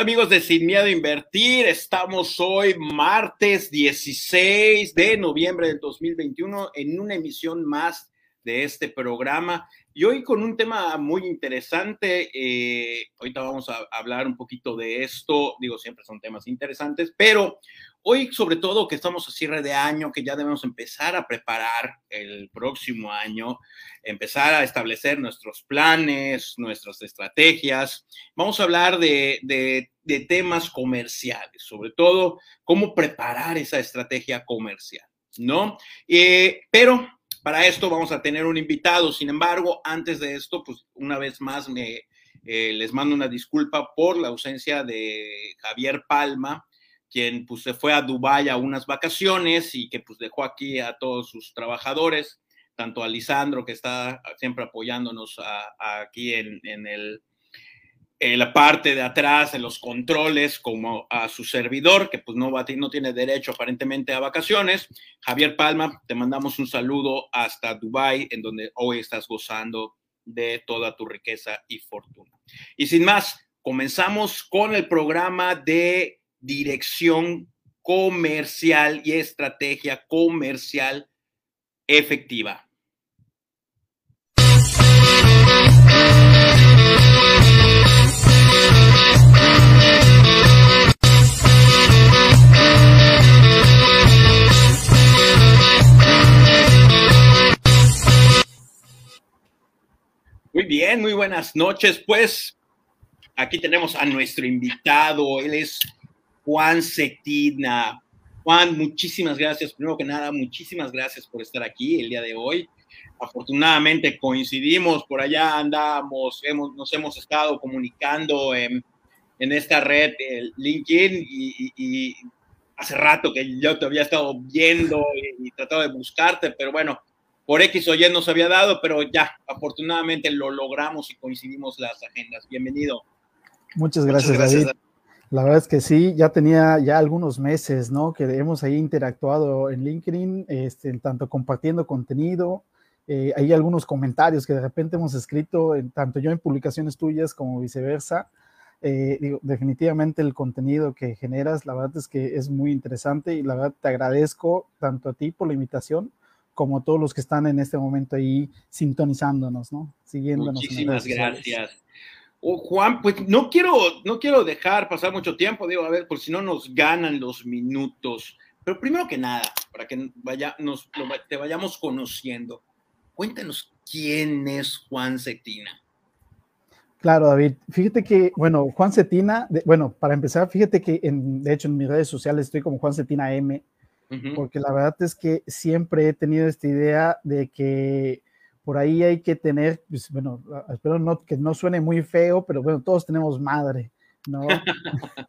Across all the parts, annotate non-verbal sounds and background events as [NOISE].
Amigos de Sin Miedo a Invertir, estamos hoy martes 16 de noviembre del 2021 en una emisión más de este programa y hoy con un tema muy interesante. Eh, ahorita vamos a hablar un poquito de esto, digo, siempre son temas interesantes, pero hoy sobre todo que estamos a cierre de año, que ya debemos empezar a preparar el próximo año, empezar a establecer nuestros planes, nuestras estrategias. Vamos a hablar de, temas comerciales, sobre todo cómo preparar esa estrategia comercial, ¿no? Eh, pero para esto vamos a tener un invitado. Sin embargo, antes de esto, pues una vez más me, eh, les mando una disculpa por la ausencia de Javier Palma, quien pues se fue a Dubái a unas vacaciones y que pues dejó aquí a todos sus trabajadores, tanto a Lisandro que está siempre apoyándonos aquí en, en el en la parte de atrás, en los controles, como a su servidor, que pues no, va, no tiene derecho aparentemente a vacaciones. Javier Palma, te mandamos un saludo hasta Dubai, en donde hoy estás gozando de toda tu riqueza y fortuna. Y sin más, comenzamos con el programa de dirección comercial y estrategia comercial efectiva. Muy bien, muy buenas noches. Pues aquí tenemos a nuestro invitado. Él es Juan Cetina. Juan, muchísimas gracias. Primero que nada, muchísimas gracias por estar aquí el día de hoy. Afortunadamente coincidimos, por allá andamos, hemos, nos hemos estado comunicando en, en esta red, el LinkedIn, y, y, hace rato que yo te había estado viendo y, y tratado de buscarte, pero bueno, por X o Y no se había dado, pero ya, afortunadamente lo logramos y coincidimos las agendas. Bienvenido. Muchas gracias, David. La verdad es que sí, ya tenía ya algunos meses, ¿no? Que hemos ahí interactuado en LinkedIn, este, tanto compartiendo contenido, eh, hay algunos comentarios que de repente hemos escrito, en, tanto yo en publicaciones tuyas como viceversa. Eh, digo, definitivamente el contenido que generas, la verdad es que es muy interesante y la verdad te agradezco tanto a ti por la invitación como todos los que están en este momento ahí sintonizándonos, ¿no? Siguiéndonos. Muchísimas gracias. Oh, Juan, pues no quiero, no quiero dejar pasar mucho tiempo, digo, a ver, por si no nos ganan los minutos. Pero primero que nada, para que vaya, nos, lo, te vayamos conociendo, cuéntanos quién es Juan Cetina. Claro, David. Fíjate que, bueno, Juan Cetina, de, bueno, para empezar, fíjate que en, de hecho en mis redes sociales estoy como Juan Cetina M, porque la verdad es que siempre he tenido esta idea de que por ahí hay que tener, pues, bueno, espero no, que no suene muy feo, pero bueno, todos tenemos madre, ¿no? [LAUGHS] [LAUGHS]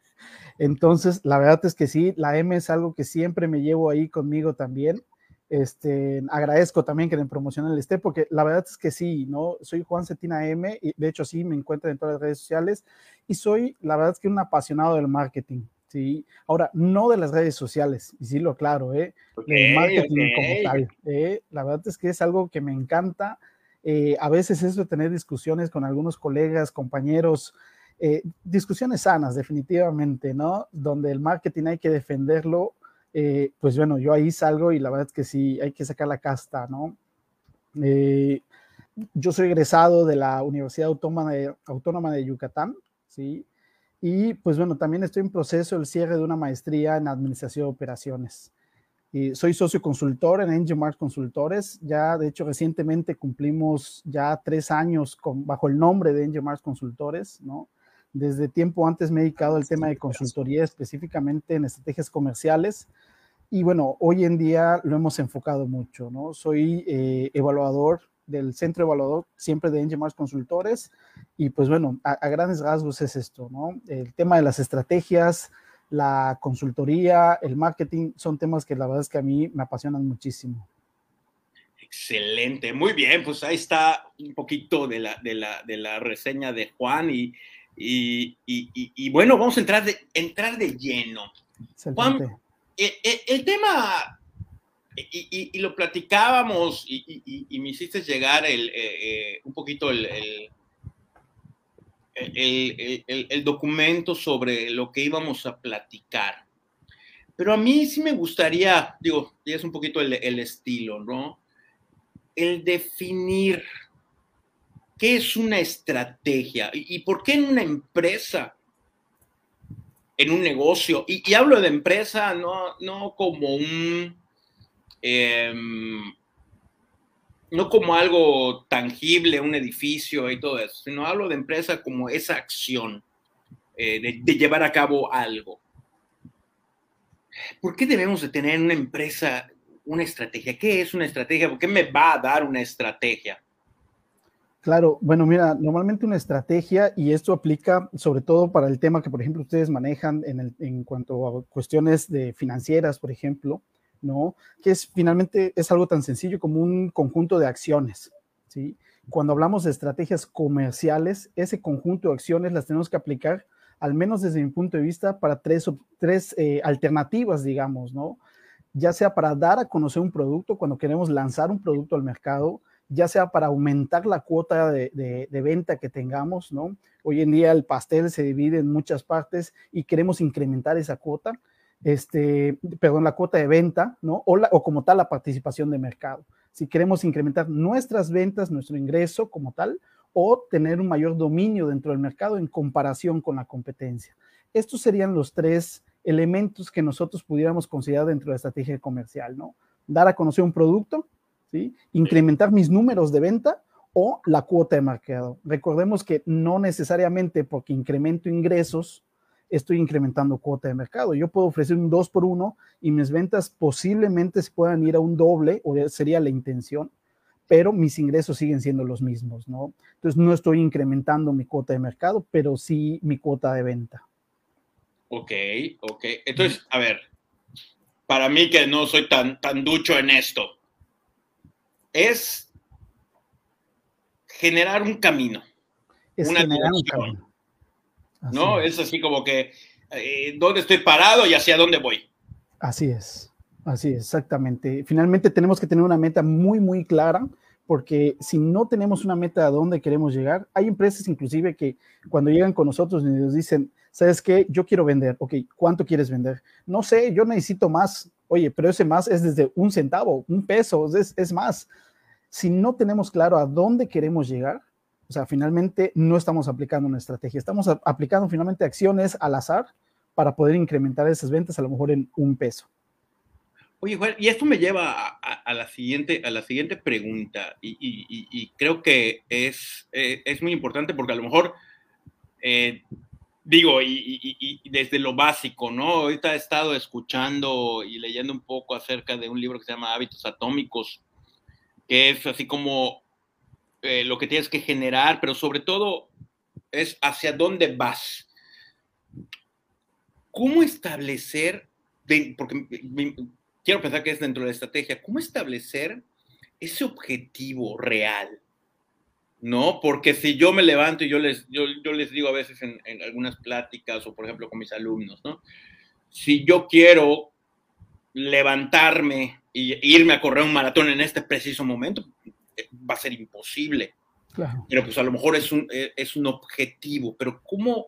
Entonces, la verdad es que sí, la M es algo que siempre me llevo ahí conmigo también. Este, agradezco también que me promocionen el esté, porque la verdad es que sí, ¿no? Soy Juan Cetina M, y de hecho sí, me encuentran en todas las redes sociales, y soy, la verdad es que un apasionado del marketing, ¿sí? Ahora, no de las redes sociales, y sí lo claro, ¿eh? Okay, el marketing okay. como tal, ¿eh? La verdad es que es algo que me encanta. Eh, a veces eso de tener discusiones con algunos colegas, compañeros, eh, discusiones sanas, definitivamente, ¿no? Donde el marketing hay que defenderlo, pues bueno, yo ahí salgo y la verdad es que sí, hay que sacar la casta, ¿no? Yo soy egresado de la Universidad Autónoma de, Autónoma de Yucatán, ¿sí? Y pues bueno, también estoy en proceso del cierre de una maestría en Administración de Operaciones. Y soy socio consultor en Angel Mars Consultores. Ya, de hecho, recientemente cumplimos ya tres años bajo el nombre de Angel Mars Consultores, ¿no? Desde tiempo antes me he dedicado al tema de consultoría específicamente en estrategias comerciales. Y bueno, hoy en día lo hemos enfocado mucho, ¿no? Soy eh, evaluador del centro evaluador siempre de Angel Mars Consultores. Y pues bueno, a, a, grandes rasgos es esto, ¿no? El tema de las estrategias, la consultoría, el marketing, son temas que la verdad es que a mí me apasionan muchísimo. Excelente, muy bien, pues ahí está un poquito de la, de la, de la reseña de Juan y, y, y, y, bueno, vamos a entrar de, entrar de lleno. Excelente. Juan, el, el, el tema y, y, y, lo platicábamos y, y me hiciste llegar el, eh, eh, un poquito el, el, el, documento sobre lo que íbamos a platicar. Pero a mí sí me gustaría, digo, ya es un poquito el, estilo, ¿no? El definir qué es una estrategia y, por qué en una empresa, en un negocio, y, hablo de empresa no, no como un... Em, no como algo tangible, un edificio y todo eso, sino hablo de empresa como esa acción eh, de, llevar a cabo algo. ¿Por qué debemos de tener en una empresa una estrategia? ¿Qué es una estrategia? ¿Por qué me va a dar una estrategia? Claro, bueno, mira, normalmente una estrategia, y esto aplica sobre todo para el tema que, por ejemplo, ustedes manejan en, en cuanto a cuestiones de financieras, por ejemplo, ¿no? Que es finalmente es algo tan sencillo como un conjunto de acciones, ¿sí? Cuando hablamos de estrategias comerciales, ese conjunto de acciones las tenemos que aplicar, al menos desde mi punto de vista, para tres, tres eh, alternativas, digamos, ¿no? Ya sea para dar a conocer un producto, cuando queremos lanzar un producto al mercado, ya sea para aumentar la cuota de, de, venta que tengamos, ¿no? Hoy en día el pastel se divide en muchas partes y queremos incrementar esa cuota este, perdón, la cuota de venta, ¿no? O, o como tal la participación de mercado. Si queremos incrementar nuestras ventas, nuestro ingreso como tal, o tener un mayor dominio dentro del mercado en comparación con la competencia. Estos serían los tres elementos que nosotros pudiéramos considerar dentro de la estrategia comercial, ¿no? Dar a conocer un producto, ¿sí? Incrementar mis números de venta o la cuota de mercado. Recordemos que no necesariamente porque incremento ingresos estoy incrementando cuota de mercado. Yo puedo ofrecer un 2 por 1 y mis ventas posiblemente se puedan ir a un doble, o sería la intención, pero mis ingresos siguen siendo los mismos, ¿no? Entonces no estoy incrementando mi cuota de mercado, pero sí mi cuota de venta. Ok, ok. Entonces, a ver, para mí que no soy tan, tan ducho en esto, es generar un camino. Es generar un camino ¿no? Es. así como que, eh, ¿dónde estoy parado y hacia dónde voy? Así es, así es, exactamente. Finalmente tenemos que tener una meta muy, muy clara, porque si no tenemos una meta a dónde queremos llegar, hay empresas inclusive que cuando llegan con nosotros y nos dicen, ¿sabes qué? Yo quiero vender, ok, ¿cuánto quieres vender? No sé, yo necesito más. Oye, pero ese más es desde un centavo, un peso, es, es más. Si no tenemos claro a dónde queremos llegar, o sea, finalmente no estamos aplicando una estrategia, estamos aplicando finalmente acciones al azar para poder incrementar esas ventas a lo mejor en un peso. Oye, Juan, y esto me lleva a, la, siguiente, a la siguiente pregunta, y, creo que es, eh, es, muy importante porque a lo mejor, eh, digo, y, desde lo básico, ¿no? Ahorita he estado escuchando y leyendo un poco acerca de un libro que se llama Hábitos Atómicos, que es así como eh, lo que tienes que generar, pero sobre todo es hacia dónde vas. ¿Cómo establecer, porque quiero pensar que es dentro de la estrategia, cómo establecer ese objetivo real? ¿No? Porque si yo me levanto y yo les, yo, les digo a veces en, en algunas pláticas o por ejemplo con mis alumnos, ¿no? Si yo quiero levantarme y irme a correr un maratón en este preciso momento, va a ser imposible. Pero pues a lo mejor es un, eh, es un objetivo, pero ¿cómo,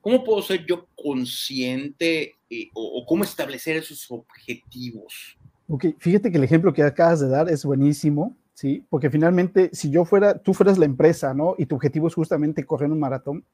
¿cómo puedo ser yo consciente eh, o, cómo establecer esos objetivos? Ok, fíjate que el ejemplo que acabas de dar es buenísimo, ¿sí? Porque finalmente, si yo fuera, tú fueras la empresa, ¿no? Y tu objetivo es justamente correr un maratón,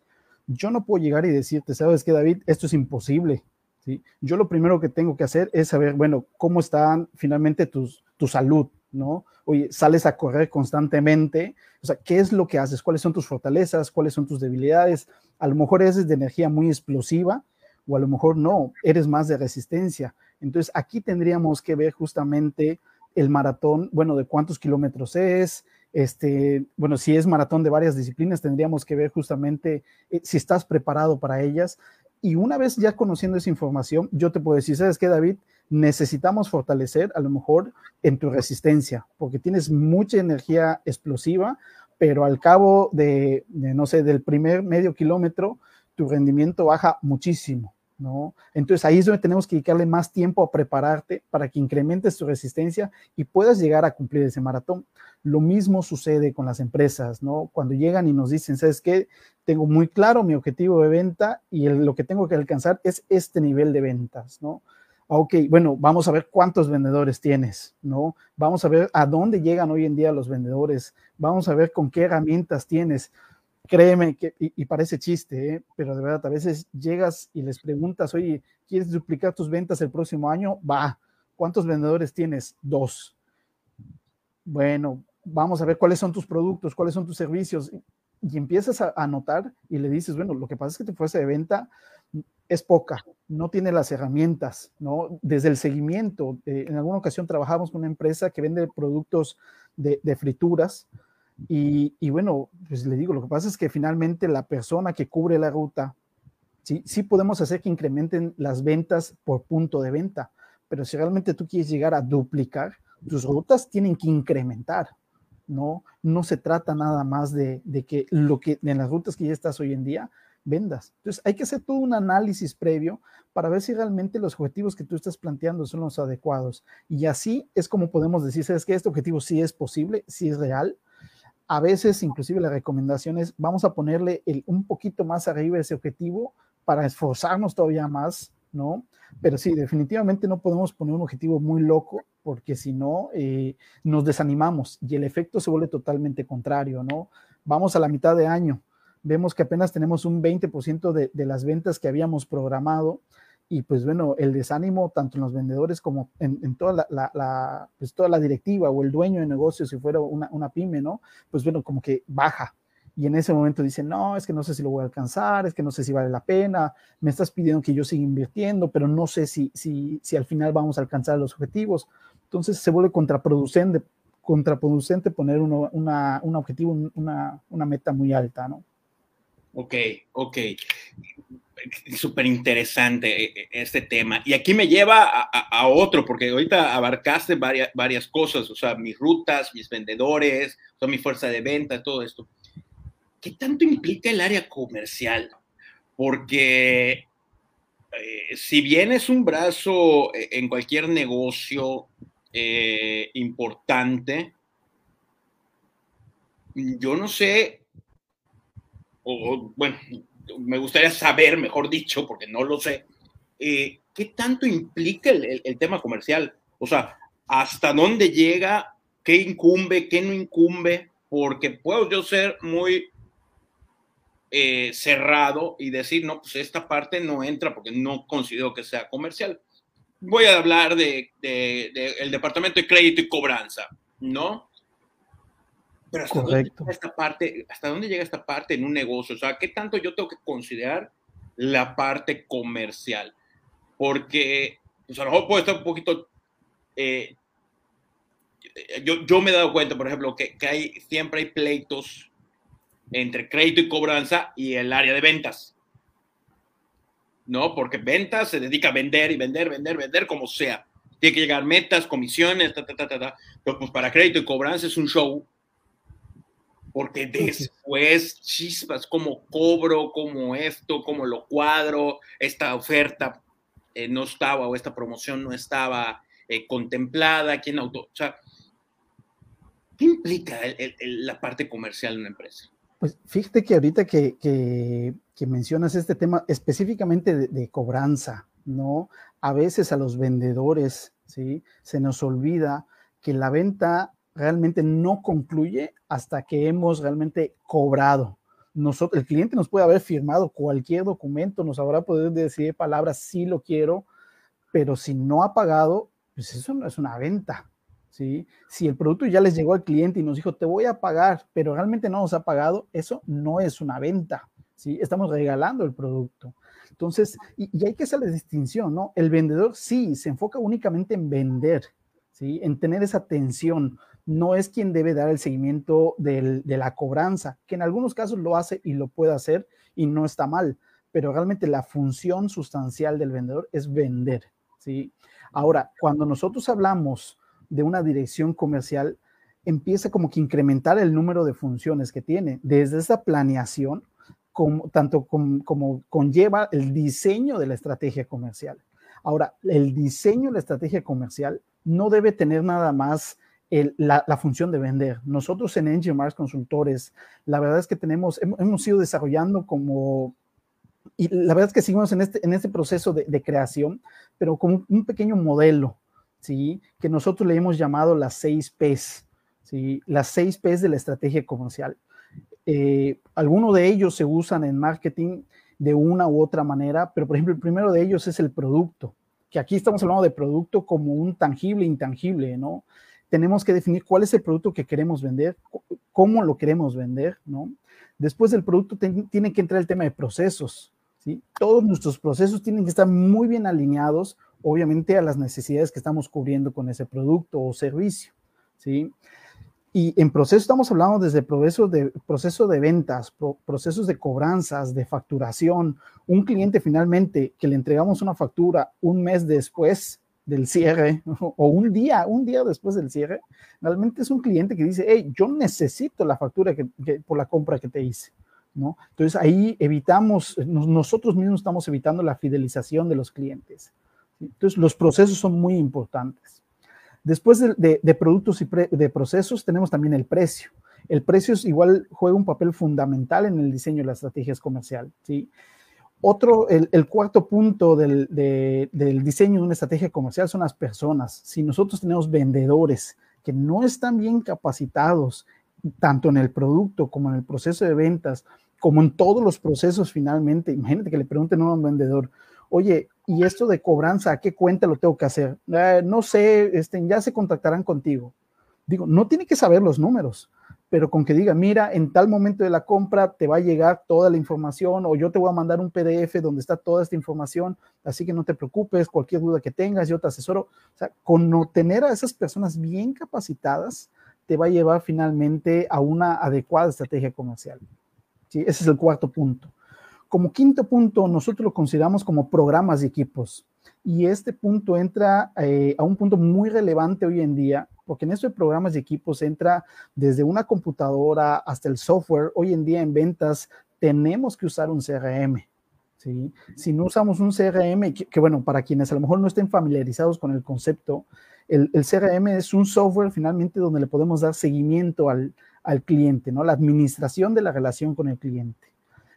yo no puedo llegar y decirte, ¿sabes qué, David? Esto es imposible, ¿sí? Yo lo primero que tengo que hacer es saber, bueno, cómo está finalmente tus, tu salud, ¿no? Oye, sales a correr constantemente, o sea, ¿qué es lo que haces? ¿Cuáles son tus fortalezas? ¿Cuáles son tus debilidades? A lo mejor eres de energía muy explosiva o a lo mejor no, eres más de resistencia. Entonces, aquí tendríamos que ver justamente el maratón, bueno, de cuántos kilómetros es, este, bueno, si es maratón de varias disciplinas, tendríamos que ver justamente eh, si estás preparado para ellas. Y una vez ya conociendo esa información, yo te puedo decir, ¿sabes qué, David? Necesitamos fortalecer a lo mejor en tu resistencia, porque tienes mucha energía explosiva, pero al cabo de, no sé, del primer medio kilómetro, tu rendimiento baja muchísimo, ¿no? Entonces ahí es donde tenemos que dedicarle más tiempo a prepararte para que incrementes tu resistencia y puedas llegar a cumplir ese maratón. Lo mismo sucede con las empresas, ¿no? Cuando llegan y nos dicen, ¿sabes qué? Tengo muy claro mi objetivo de venta y lo que tengo que alcanzar es este nivel de ventas, ¿no? Ok, bueno, vamos a ver cuántos vendedores tienes, ¿no? Vamos a ver a dónde llegan hoy en día los vendedores, vamos a ver con qué herramientas tienes créeme que, y, parece chiste, ¿eh? pero de verdad, a veces llegas y les preguntas, oye, ¿quieres duplicar tus ventas el próximo año? Va, ¿cuántos vendedores tienes? Dos. Bueno, vamos a ver cuáles son tus productos, cuáles son tus servicios. Y empiezas a, a notar y le dices, bueno, lo que pasa es que tu fuerza de venta es poca, no tiene las herramientas, ¿no? Desde el seguimiento, eh, en alguna ocasión trabajamos con una empresa que vende productos de, de frituras, y, bueno, pues le digo, lo que pasa es que finalmente la persona que cubre la ruta, sí, sí podemos hacer que incrementen las ventas por punto de venta, pero si realmente tú quieres llegar a duplicar, tus rutas tienen que incrementar, ¿no? No se trata nada más de, de que lo que en las rutas que ya estás hoy en día, vendas. Entonces hay que hacer todo un análisis previo para ver si realmente los objetivos que tú estás planteando son los adecuados. Y así es como podemos decir, ¿sabes que Este objetivo sí es posible, sí es real, a veces inclusive la recomendación es vamos a ponerle el, un poquito más arriba ese objetivo para esforzarnos todavía más, ¿no? Pero sí, definitivamente no podemos poner un objetivo muy loco porque si no, eh, nos desanimamos y el efecto se vuelve totalmente contrario, ¿no? Vamos a la mitad de año, vemos que apenas tenemos un 20% de, de las ventas que habíamos programado y pues bueno, el desánimo tanto en los vendedores como en, toda, la, pues toda la directiva o el dueño de negocio, si fuera una, una, pyme, ¿no? Pues bueno, como que baja. Y en ese momento dicen, no, es que no sé si lo voy a alcanzar, es que no sé si vale la pena, me estás pidiendo que yo siga invirtiendo, pero no sé si, si, si al final vamos a alcanzar los objetivos. Entonces se vuelve contraproducente, contraproducente poner uno, una, un objetivo, una, una meta muy alta, ¿no? Ok, ok súper interesante eh, eh, este tema. Y aquí me lleva a, otro, porque ahorita abarcaste varias, varias cosas, o sea, mis rutas, mis vendedores, toda mi fuerza de venta, todo esto. ¿Qué tanto implica el área comercial? Porque eh, si bien es un brazo en cualquier negocio importante, yo no sé, o bueno, me gustaría saber, mejor dicho, porque no lo sé, eh, ¿qué tanto implica el, tema comercial? O sea, ¿hasta dónde llega? ¿Qué incumbe? ¿Qué no incumbe? Porque puedo yo ser muy eh, cerrado y decir, no, pues esta parte no entra porque no considero que sea comercial. Voy a hablar de, el departamento de crédito y cobranza, ¿no? Pero ¿hasta dónde, llega esta parte, ¿hasta dónde llega esta parte en un negocio? O sea, ¿qué tanto yo tengo que considerar la parte comercial? Porque, pues a lo mejor puede estar un poquito... Eh, yo, yo, me he dado cuenta, por ejemplo, que, que, hay, siempre hay pleitos entre crédito y cobranza y el área de ventas. ¿No? Porque ventas se dedica a vender y vender, vender, vender como sea. Tiene que llegar metas, comisiones, ta, ta, ta, ta, ta. Pero pues para crédito y cobranza es un show porque después chispas, como cobro, como esto, como lo cuadro, esta oferta eh, no estaba o esta promoción no estaba eh, contemplada, quién auto, o sea, ¿qué implica la parte comercial de una empresa? Pues fíjate que ahorita que, que, mencionas este tema específicamente de, de, cobranza, ¿no? A veces a los vendedores, ¿sí? Se nos olvida que la venta realmente no concluye hasta que hemos realmente cobrado. Nosotros, el cliente nos puede haber firmado cualquier documento, nos habrá podido decir palabras, sí lo quiero, pero si no ha pagado, pues eso no es una venta. ¿sí? Si el producto ya les llegó al cliente y nos dijo, te voy a pagar, pero realmente no nos ha pagado, eso no es una venta. ¿sí? Estamos regalando el producto. Entonces, y, hay que hacer la distinción, ¿no? El vendedor sí se enfoca únicamente en vender, ¿sí? En tener esa atención no es quien debe dar el seguimiento de la cobranza, que en algunos casos lo hace y lo puede hacer y no está mal, pero realmente la función sustancial del vendedor es vender, ¿sí? Ahora, cuando nosotros hablamos de una dirección comercial, empieza como que incrementar el número de funciones que tiene. Desde esa planeación, como, tanto como, conlleva el diseño de la estrategia comercial. Ahora, el diseño de la estrategia comercial no debe tener nada más la, función de vender. Nosotros en Mars Consultores, la verdad es que tenemos, hemos, ido desarrollando como, y la verdad es que seguimos en este, en este proceso de, de creación, pero como un pequeño modelo, ¿sí? Que nosotros le hemos llamado las seis Ps, ¿sí? Las seis Ps de la estrategia comercial. Eh, algunos de ellos se usan en marketing de una u otra manera, pero por ejemplo, el primero de ellos es el producto, que aquí estamos hablando de producto como un tangible, intangible, ¿no? Tenemos que definir cuál es el producto que queremos vender, cómo lo queremos vender, ¿no? Después del producto tiene que entrar el tema de procesos, ¿sí? Todos nuestros procesos tienen que estar muy bien alineados, obviamente, a las necesidades que estamos cubriendo con ese producto o servicio, ¿sí? Y en proceso estamos hablando desde proceso de, proceso de ventas, procesos de cobranzas, de facturación. Un cliente finalmente que le entregamos una factura un mes después del cierre [LAUGHS] o un día, un día después del cierre, realmente es un cliente que dice, hey, yo necesito la factura que, por la compra que te hice. ¿no? Entonces ahí evitamos, nosotros mismos estamos evitando la fidelización de los clientes. Entonces los procesos son muy importantes. Después de, productos y de procesos, tenemos también el precio. El precio es igual juega un papel fundamental en el diseño de las estrategias comerciales. ¿sí? Otro, el, cuarto punto del, diseño de una estrategia comercial son las personas. Si nosotros tenemos vendedores que no están bien capacitados, tanto en el producto como en el proceso de ventas, como en todos los procesos finalmente, imagínate que le pregunten a un vendedor, oye, ¿y esto de cobranza, a qué cuenta lo tengo que hacer? Eh, no sé, este, ya se contactarán contigo. Digo, no tiene que saber los números, pero con que diga, mira, en tal momento de la compra te va a llegar toda la información o yo te voy a mandar un PDF donde está toda esta información, así que no te preocupes, cualquier duda que tengas, yo te asesoro. O sea, con tener a esas personas bien capacitadas, te va a llevar finalmente a una adecuada estrategia comercial. Ese es el cuarto punto. Como quinto punto, nosotros lo consideramos como programas y equipos. Y este punto entra eh, a un punto muy relevante hoy en día, porque en estos programas y equipos entra desde una computadora hasta el software. Hoy en día en ventas tenemos que usar un CRM. ¿sí? Si no usamos un CRM, que, bueno, para quienes a lo mejor no estén familiarizados con el concepto, el, el, CRM es un software finalmente donde le podemos dar seguimiento al, al cliente, ¿no? La administración de la relación con el cliente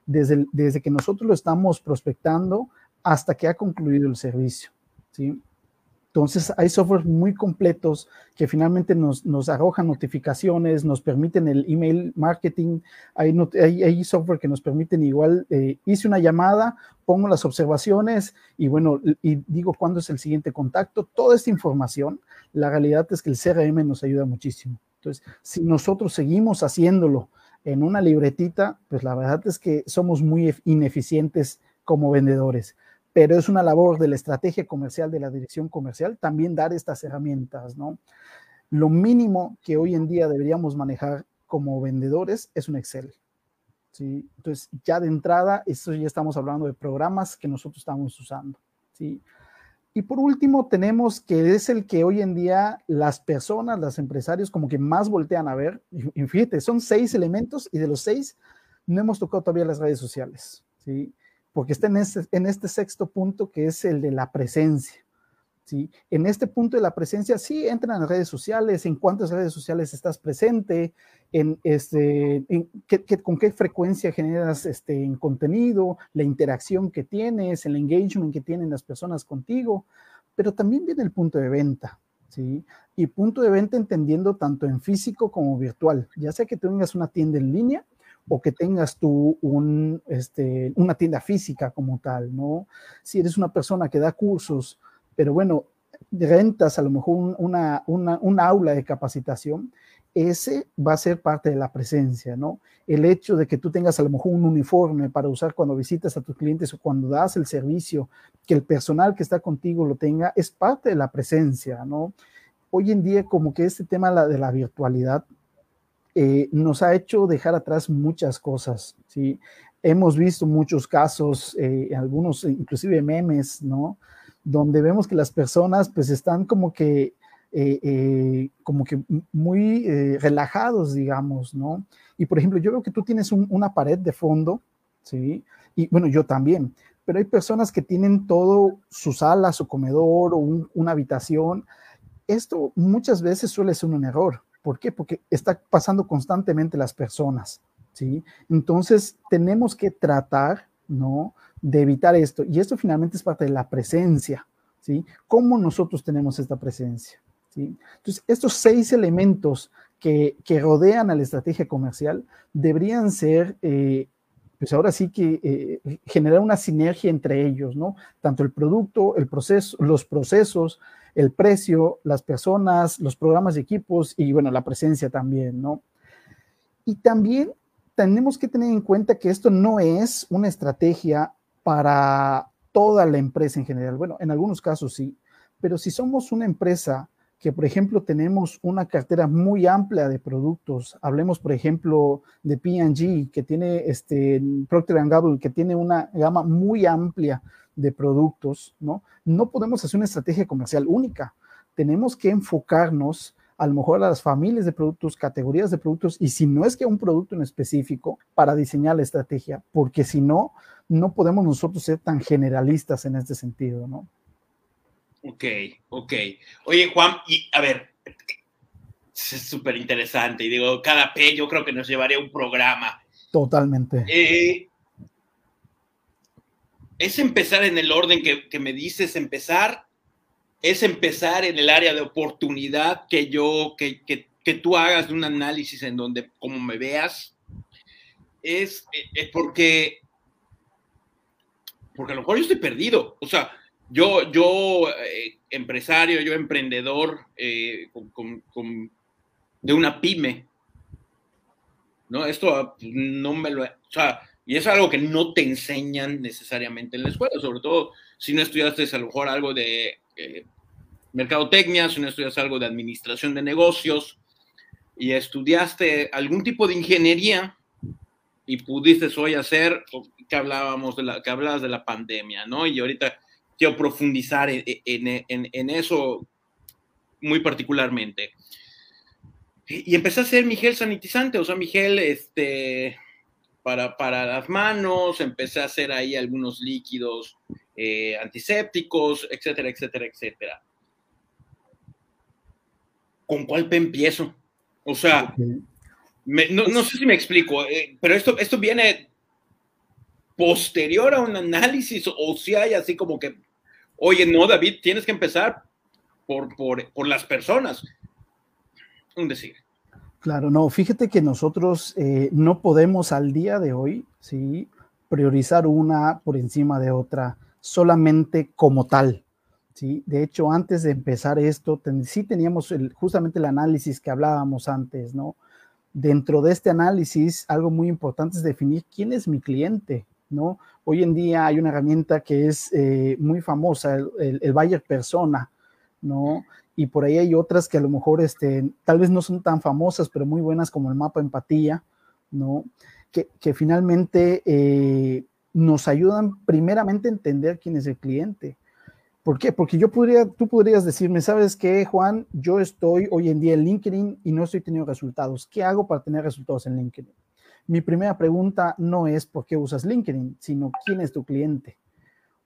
desde, desde que nosotros lo estamos prospectando hasta que ha concluido el servicio. ¿sí? Entonces, hay softwares muy completos que finalmente nos, nos arrojan notificaciones, nos permiten el email marketing. Hay, hay, software que nos permiten igual, eh, hice una llamada, pongo las observaciones y bueno, y digo cuándo es el siguiente contacto. Toda esta información, la realidad es que el CRM nos ayuda muchísimo. Entonces, si nosotros seguimos haciéndolo en una libretita, pues la verdad es que somos muy ineficientes como vendedores, pero es una labor de la estrategia comercial, de la dirección comercial, también dar estas herramientas, ¿no? Lo mínimo que hoy en día deberíamos manejar como vendedores es un Excel. ¿sí? Entonces, ya de entrada, esto ya estamos hablando de programas que nosotros estamos usando. ¿sí? Y por último, tenemos que es el que hoy en día las personas, los empresarios, como que más voltean a ver. Y fíjate, son seis elementos y de los seis no hemos tocado todavía las redes sociales, ¿sí? Porque está en este, en sexto punto que es el de la presencia. ¿sí? En este punto de la presencia, sí, entran en las redes sociales, en cuántas redes sociales estás presente, en este, con qué frecuencia generas este en contenido, la interacción que tienes, el engagement que tienen las personas contigo, pero también viene el punto de venta. ¿sí? Y punto de venta entendiendo tanto en físico como virtual, ya sea que tengas una tienda en línea o que tengas tú un, este, una tienda física como tal, ¿no? Si eres una persona que da cursos, pero bueno, rentas a lo mejor una, una, aula de capacitación, ese va a ser parte de la presencia, ¿no? El hecho de que tú tengas a lo mejor un uniforme para usar cuando visitas a tus clientes o cuando das el servicio, que el personal que está contigo lo tenga, es parte de la presencia, ¿no? Hoy en día como que este tema de la virtualidad eh, nos ha hecho dejar atrás muchas cosas, ¿sí? Hemos visto muchos casos, eh, algunos inclusive memes, ¿no? donde vemos que las personas pues están como que, eh, eh, como que muy relajados, digamos, ¿no? Y por ejemplo, yo veo que tú tienes una pared de fondo, ¿sí? Y bueno, yo también, pero hay personas que tienen todo, su sala, su comedor o una habitación. Esto muchas veces suele ser un error. ¿Por qué? Porque está pasando constantemente las personas, ¿sí? Entonces, tenemos que tratar, ¿no? De evitar esto. Y esto finalmente es parte de la presencia, ¿sí? ¿Cómo nosotros tenemos esta presencia? ¿sí? Entonces, estos seis elementos que, rodean a la estrategia comercial deberían ser eh, pues ahora sí que eh, generar una sinergia entre ellos, ¿no? Tanto el producto, el proceso, los procesos, el precio, las personas, los programas de equipos y bueno, la presencia también, ¿no? Y también tenemos que tener en cuenta que esto no es una estrategia para toda la empresa en general. Bueno, en algunos casos sí, pero si somos una empresa que, por ejemplo, tenemos una cartera muy amplia de productos. Hablemos, por ejemplo, de P&G, que tiene este Procter Gamble, que tiene una gama muy amplia de productos, ¿no? No podemos hacer una estrategia comercial única. Tenemos que enfocarnos a lo mejor a las familias de productos, categorías de productos, y si no es que un producto en específico para diseñar la estrategia, porque si no, no podemos nosotros ser tan generalistas en este sentido, ¿no? Ok, ok. Oye, Juan, y a ver, es súper interesante. Y digo, cada P yo creo que nos llevaría un programa. Totalmente. Eh, es empezar en el orden que, me dices, empezar, es empezar en el área de oportunidad que yo, que, que, tú hagas un análisis en donde, como me veas, es, es porque, porque a lo mejor yo estoy perdido. O sea, yo, yo eh, empresario, yo emprendedor eh, de una pyme, ¿no? Esto ah, pues, no me lo... y es algo que no te enseñan necesariamente en la escuela, sobre todo si no estudiaste a lo mejor algo de eh, mercadotecnia, si no estudiaste algo de administración de negocios y estudiaste algún tipo de ingeniería y pudiste hoy hacer, que hablábamos de la, que hablabas de la pandemia, ¿no? Y ahorita quiero profundizar en, eso muy particularmente. Y, empecé a hacer mi gel sanitizante, o sea, mi gel este, para, para las manos, empecé a hacer ahí algunos líquidos eh, antisépticos, etcétera, etcétera, etcétera. ¿Con cuál P empiezo? O sea, no, sé si me explico, eh, pero esto, esto viene posterior a un análisis o si hay así como que, oye, no, David, tienes que empezar por, por, las personas. Un decir. Claro, no, fíjate que nosotros eh, no podemos al día de hoy, ¿sí? Priorizar una por encima de otra solamente como tal, ¿sí? De hecho, antes de empezar esto, sí teníamos justamente el análisis que hablábamos antes, ¿no? Dentro de este análisis, algo muy importante es definir quién es mi cliente, ¿no? Hoy en día hay una herramienta que es eh, muy famosa, el, el, Bayer Persona, ¿no? Y por ahí hay otras que a lo mejor este, tal vez no son tan famosas, pero muy buenas como el mapa empatía, ¿no? Que, que finalmente eh, nos ayudan primeramente a entender quién es el cliente. ¿Por qué? Porque yo podría, tú podrías decirme, ¿sabes qué, Juan? Yo estoy hoy en día en LinkedIn y no estoy teniendo resultados. ¿Qué hago para tener resultados en LinkedIn? Mi primera pregunta no es por qué usas LinkedIn, sino quién es tu cliente.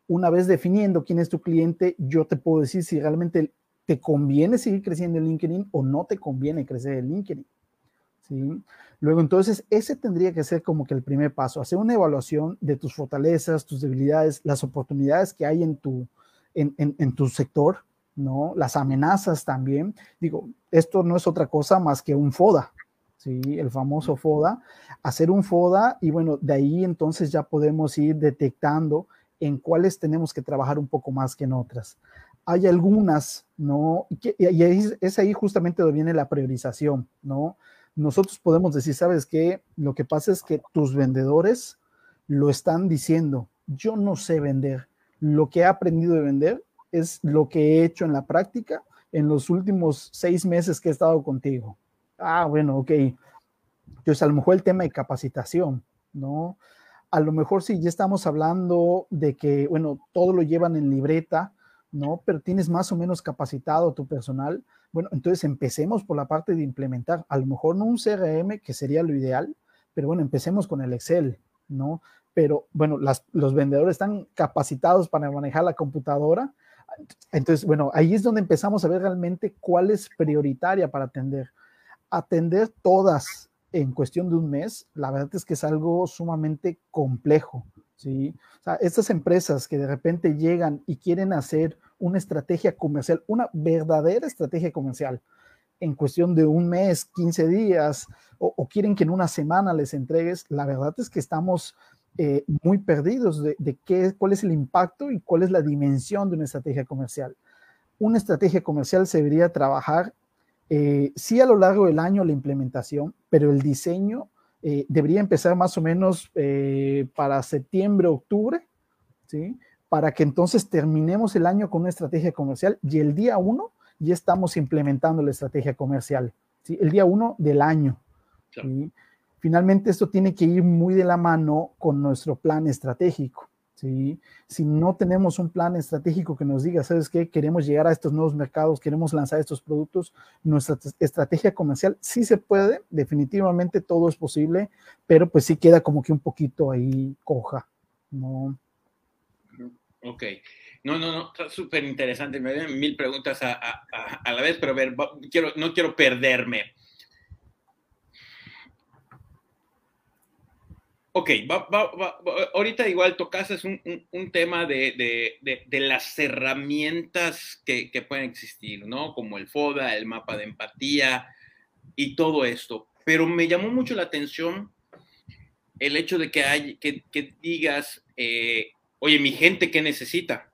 Una vez definiendo quién es tu cliente, yo te puedo decir si realmente te conviene seguir creciendo en LinkedIn o no te conviene crecer en LinkedIn. ¿sí? Luego, entonces, ese tendría que ser como que el primer paso, hacer una evaluación de tus fortalezas, tus debilidades, las oportunidades que hay en tu, en, en tu sector, ¿no? Las amenazas también. Digo, esto no es otra cosa más que un FODA, ¿sí? El famoso FODA, hacer un FODA y bueno, de ahí entonces ya podemos ir detectando en cuáles tenemos que trabajar un poco más que en otras. Hay algunas, ¿no? Y, es ahí justamente donde viene la priorización, ¿no? Nosotros podemos decir, ¿sabes qué? Lo que pasa es que tus vendedores lo están diciendo. Yo no sé vender. Lo que he aprendido de vender es lo que he hecho en la práctica en los últimos seis meses que he estado contigo ah, bueno, ok. Entonces, a lo mejor el tema de capacitación, ¿no? A lo mejor sí, ya estamos hablando de que, bueno, todo lo llevan en libreta, ¿no? Pero tienes más o menos capacitado tu personal. Bueno, entonces empecemos por la parte de implementar, a lo mejor no un CRM, que sería lo ideal, pero bueno, empecemos con el Excel, ¿no? Pero bueno, los vendedores están capacitados para manejar la computadora. Entonces, bueno, ahí es donde empezamos a ver realmente cuál es prioritaria para atender. Atender todas en cuestión de un mes, la verdad es que es algo sumamente complejo, ¿sí? O estas empresas que de repente llegan y quieren hacer una estrategia comercial, una verdadera estrategia comercial, en cuestión de un mes, 15 días, o, quieren que en una semana les entregues, la verdad es que estamos eh, muy perdidos de, qué, cuál es el impacto y cuál es la dimensión de una estrategia comercial. Una estrategia comercial se debería trabajar, eh, sí a lo largo del año la implementación, pero el diseño eh, debería empezar más o menos para septiembre, octubre, ¿sí? Para que entonces terminemos el año con una estrategia comercial y el día uno ya estamos implementando la estrategia comercial, ¿sí? el día uno del año. Finalmente, esto tiene que ir muy de la mano con nuestro plan estratégico. ¿Sí? Si no tenemos un plan estratégico que nos diga, ¿sabes qué? Queremos llegar a estos nuevos mercados, queremos lanzar estos productos, nuestra estrategia comercial sí se puede, definitivamente todo es posible, pero pues sí queda como que un poquito ahí coja, ¿no? Ok. No, no, no, está súper interesante. Me vienen mil preguntas a, la vez, pero a ver, quiero, no quiero perderme. Ok, ahorita igual tocas es un, tema de, las herramientas que, pueden existir, ¿no? Como el FODA, el mapa de empatía y todo esto. Pero me llamó mucho la atención el hecho de que, hay, que, digas, eh, oye, mi gente, ¿qué necesita?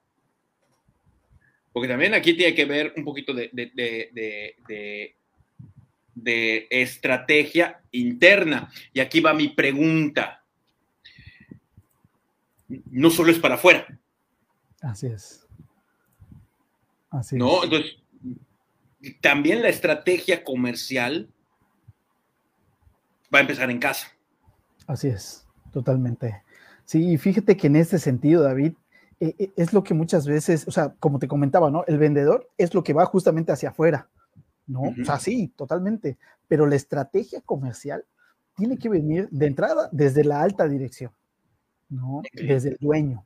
Porque también aquí tiene que ver un poquito de, de, estrategia interna. Y aquí va mi pregunta. No solo es para afuera. Así es. Así ¿No? Entonces, también la estrategia comercial va a empezar en casa. Así es, totalmente. Sí, fíjate que en este sentido, David, eh, eh, es lo que muchas veces, o sea, como te comentaba, ¿no? El vendedor es lo que va justamente hacia afuera, ¿no? O sea, sí, totalmente. Pero la estrategia comercial tiene que venir de entrada desde la alta dirección, ¿no? Desde el dueño,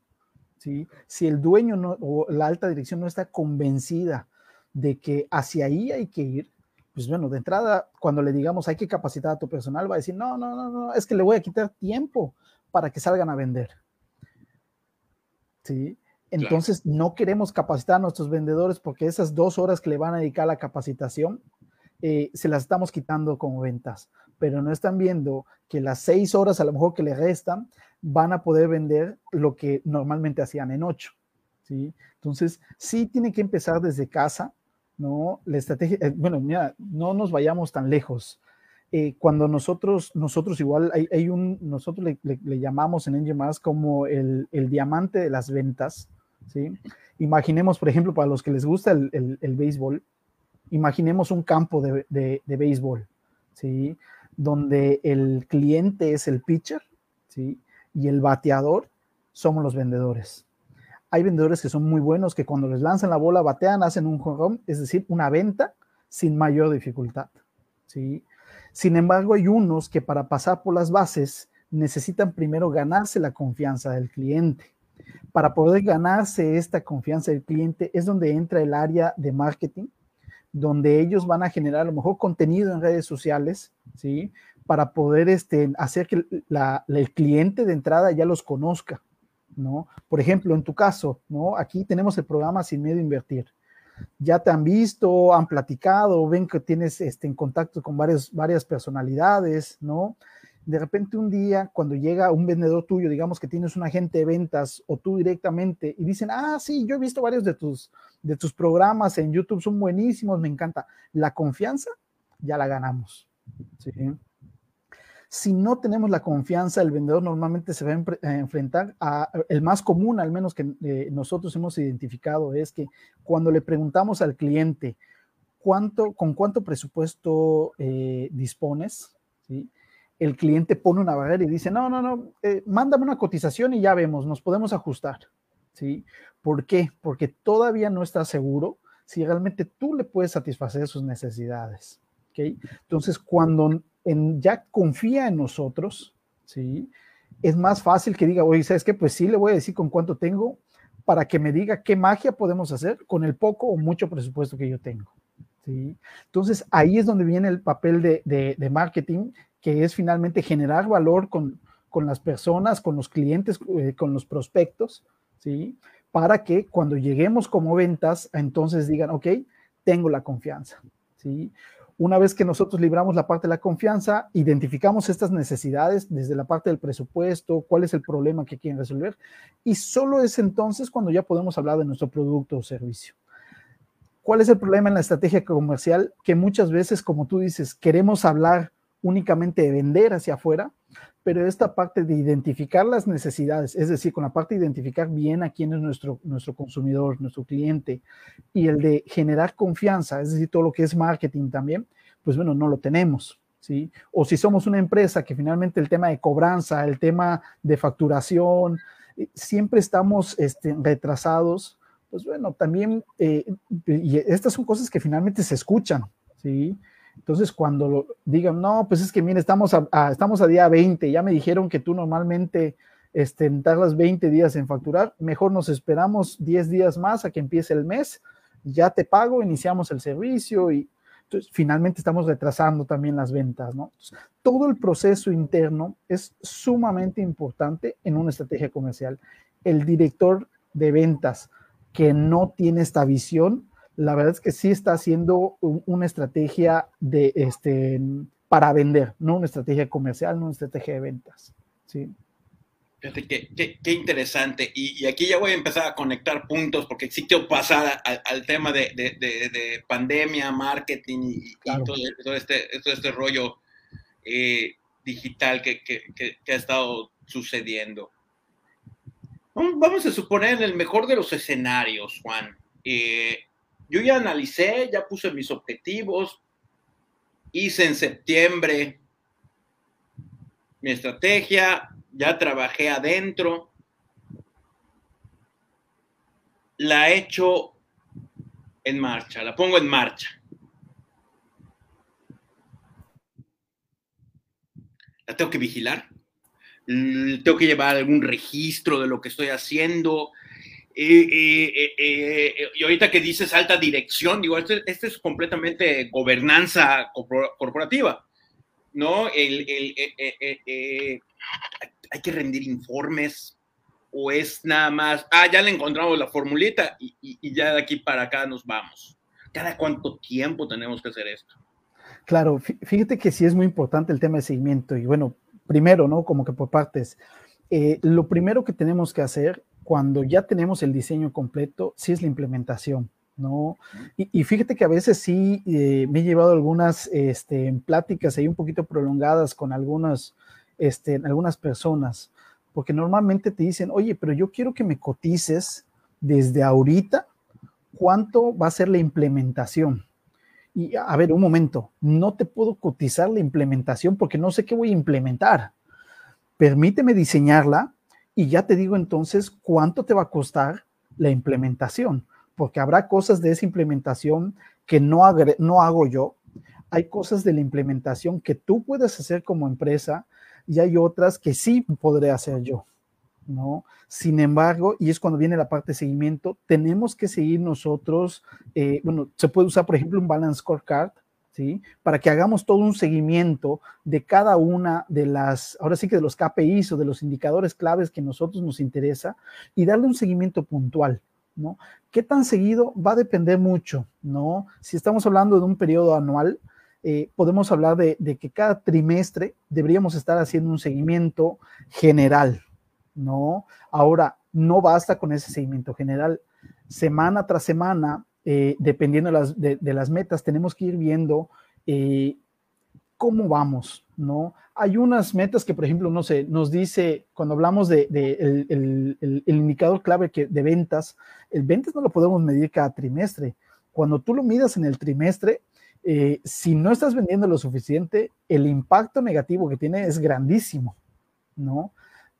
¿sí? Si el dueño no, o la alta dirección no está convencida de que hacia ahí hay que ir, pues bueno, de entrada, cuando le digamos hay que capacitar a tu personal, va a decir, no, no, no, no, es que le voy a quitar tiempo para que salgan a vender. ¿sí? Entonces, no queremos capacitar a nuestros vendedores porque esas dos horas que le van a dedicar a la capacitación, eh, se las estamos quitando como ventas, pero no están viendo que las seis horas a lo mejor que le restan van a poder vender lo que normalmente hacían en ocho. ¿sí? Entonces, sí tiene que empezar desde casa, ¿no? La estrategia, eh, bueno, mira, no nos vayamos tan lejos. Eh, cuando nosotros, nosotros igual hay, un, nosotros le, llamamos en Engine como el, diamante de las ventas, ¿sí? Imaginemos, por ejemplo, para los que les gusta el, béisbol, imaginemos un campo de, de, béisbol, ¿sí? Donde el cliente es el pitcher. Y el bateador somos los vendedores. Hay vendedores que son muy buenos que cuando les lanzan la bola batean, hacen un home es decir, una venta sin mayor dificultad, ¿sí? Sin embargo, hay unos que para pasar por las bases necesitan primero ganarse la confianza del cliente. Para poder ganarse esta confianza del cliente es donde entra el área de marketing, donde ellos van a generar a lo mejor contenido en redes sociales, ¿sí? Para poder este, hacer que el cliente de entrada ya los conozca, ¿no? Por ejemplo, en tu caso, ¿no? Aquí tenemos el programa Sin Miedo a Invertir ya te han visto, han platicado, ven que tienes este, en contacto con varias, varias personalidades, ¿no? De repente un día, cuando llega un vendedor tuyo, digamos que tienes un agente de ventas o tú directamente y dicen, ah, sí, yo he visto varios de tus, de tus programas en YouTube, son buenísimos, me encanta. La confianza ya la ganamos. ¿sí? Si no tenemos la confianza, el vendedor normalmente se va a enfrentar a el más común, al menos que eh, nosotros hemos identificado, es que cuando le preguntamos al cliente cuánto, con cuánto presupuesto eh, dispones, ¿sí? El cliente pone una barrera y dice, no, no, no, eh, mándame una cotización y ya vemos, nos podemos ajustar. ¿sí? ¿Por qué? Porque todavía no está seguro si realmente tú le puedes satisfacer sus necesidades. ¿okay? Entonces, cuando ya confía en nosotros, ¿sí? es más fácil que diga, oye, ¿sabes qué? Pues sí, le voy a decir con cuánto tengo para que me diga qué magia podemos hacer con el poco o mucho presupuesto que yo tengo. ¿sí? Entonces, ahí es donde viene el papel de, marketing, que es finalmente generar valor con, con las personas, con los clientes, eh, con los prospectos, ¿sí? Para que cuando lleguemos como ventas, entonces digan, ok, tengo la confianza, ¿sí? Una vez que nosotros libramos la parte de la confianza, identificamos estas necesidades desde la parte del presupuesto, cuál es el problema que quieren resolver, y solo es entonces cuando ya podemos hablar de nuestro producto o servicio. ¿Cuál es el problema en la estrategia comercial? Que muchas veces, como tú dices, queremos hablar únicamente de vender hacia afuera, pero esta parte de identificar las necesidades, es decir, con la parte de identificar bien a quién es nuestro, nuestro consumidor, nuestro cliente, y el de generar confianza, es decir, todo lo que es marketing también, pues bueno, no lo tenemos. ¿Sí? O si somos una empresa que finalmente el tema de cobranza, el tema de facturación, eh, siempre estamos este, retrasados, pues bueno, también, eh, y estas son cosas que finalmente se escuchan, ¿sí? Entonces, cuando digan, no, pues es que, mire, estamos a, estamos a día 20, ya me dijeron que tú normalmente este, tardas 20 días en facturar, mejor nos esperamos 10 días más a que empiece el mes, ya te pago, iniciamos el servicio y finalmente estamos retrasando también las ventas, ¿no? todo el proceso interno es sumamente importante en una estrategia comercial. El director de ventas que no tiene esta visión la verdad es que sí está haciendo una estrategia de, este, para vender, no una estrategia comercial, no una estrategia de ventas. Sí. Fíjate qué, qué, interesante. Y, aquí ya voy a empezar a conectar puntos porque sí quiero pasar al, tema de, de, de, pandemia, marketing y, todo, este, todo este rollo eh, digital que, que, ha estado sucediendo. Vamos a suponer en el mejor de los escenarios, Juan. Eh, yo ya analicé, ya puse mis objetivos, hice en septiembre mi estrategia, ya trabajé adentro, la he hecho en marcha, la pongo en marcha. La tengo que vigilar, tengo que llevar algún registro de lo que estoy haciendo, y ahorita que dices alta dirección, digo, este, este es completamente gobernanza corporativa, ¿no? El, el, eh, eh, hay que rendir informes o es nada más, ah, ya le encontramos la formulita y, y, ya de aquí para acá nos vamos. ¿Cada cuánto tiempo tenemos que hacer esto? Claro, fíjate que sí es muy importante el tema de seguimiento y bueno, primero, ¿no? Como que por partes. Eh, lo primero que tenemos que hacer cuando ya tenemos el diseño completo, sí es la implementación, ¿no? Y, fíjate que a veces sí eh, me he llevado algunas este, pláticas ahí un poquito prolongadas con algunas, este, algunas personas, porque normalmente te dicen, oye, pero yo quiero que me cotices desde ahorita cuánto va a ser la implementación. Y a ver, un momento, no te puedo cotizar la implementación porque no sé qué voy a implementar. Permíteme diseñarla y ya te digo entonces cuánto te va a costar la implementación, porque habrá cosas de esa implementación que no, no hago yo, hay cosas de la implementación que tú puedes hacer como empresa y hay otras que sí podré hacer yo, ¿no? Sin embargo, y es cuando viene la parte de seguimiento, tenemos que seguir nosotros, eh, bueno, se puede usar, por ejemplo, un balance scorecard, para que hagamos todo un seguimiento de cada una de las, ahora sí que de los KPIs o de los indicadores claves que a nosotros nos interesa y darle un seguimiento puntual, ¿no? ¿Qué tan seguido? Va a depender mucho, ¿no? Si estamos hablando de un periodo anual, eh, podemos hablar de, de, que cada trimestre deberíamos estar haciendo un seguimiento general, ¿no? Ahora, no basta con ese seguimiento general. Semana tras semana eh, dependiendo de las, metas, tenemos que ir viendo eh, cómo vamos, ¿no? Hay unas metas que, por ejemplo, no sé, nos dice, cuando hablamos de, el, indicador clave que, de ventas, el ventas no lo podemos medir cada trimestre. Cuando tú lo midas en el trimestre, eh, si no estás vendiendo lo suficiente, el impacto negativo que tiene es grandísimo, ¿no?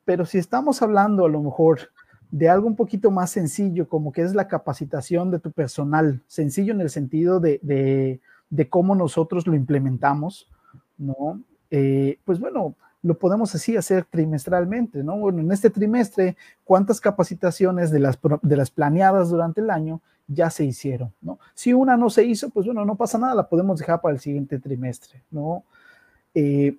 Pero si estamos hablando a lo mejor de algo un poquito más sencillo, como que es la capacitación de tu personal, sencillo en el sentido de, cómo nosotros lo implementamos, ¿no? Eh, pues bueno, lo podemos así hacer trimestralmente, ¿no? Bueno, en este trimestre, ¿cuántas capacitaciones de las, de las planeadas durante el año ya se hicieron, ¿no? Si una no se hizo, pues bueno, no pasa nada, la podemos dejar para el siguiente trimestre, ¿no? Eh,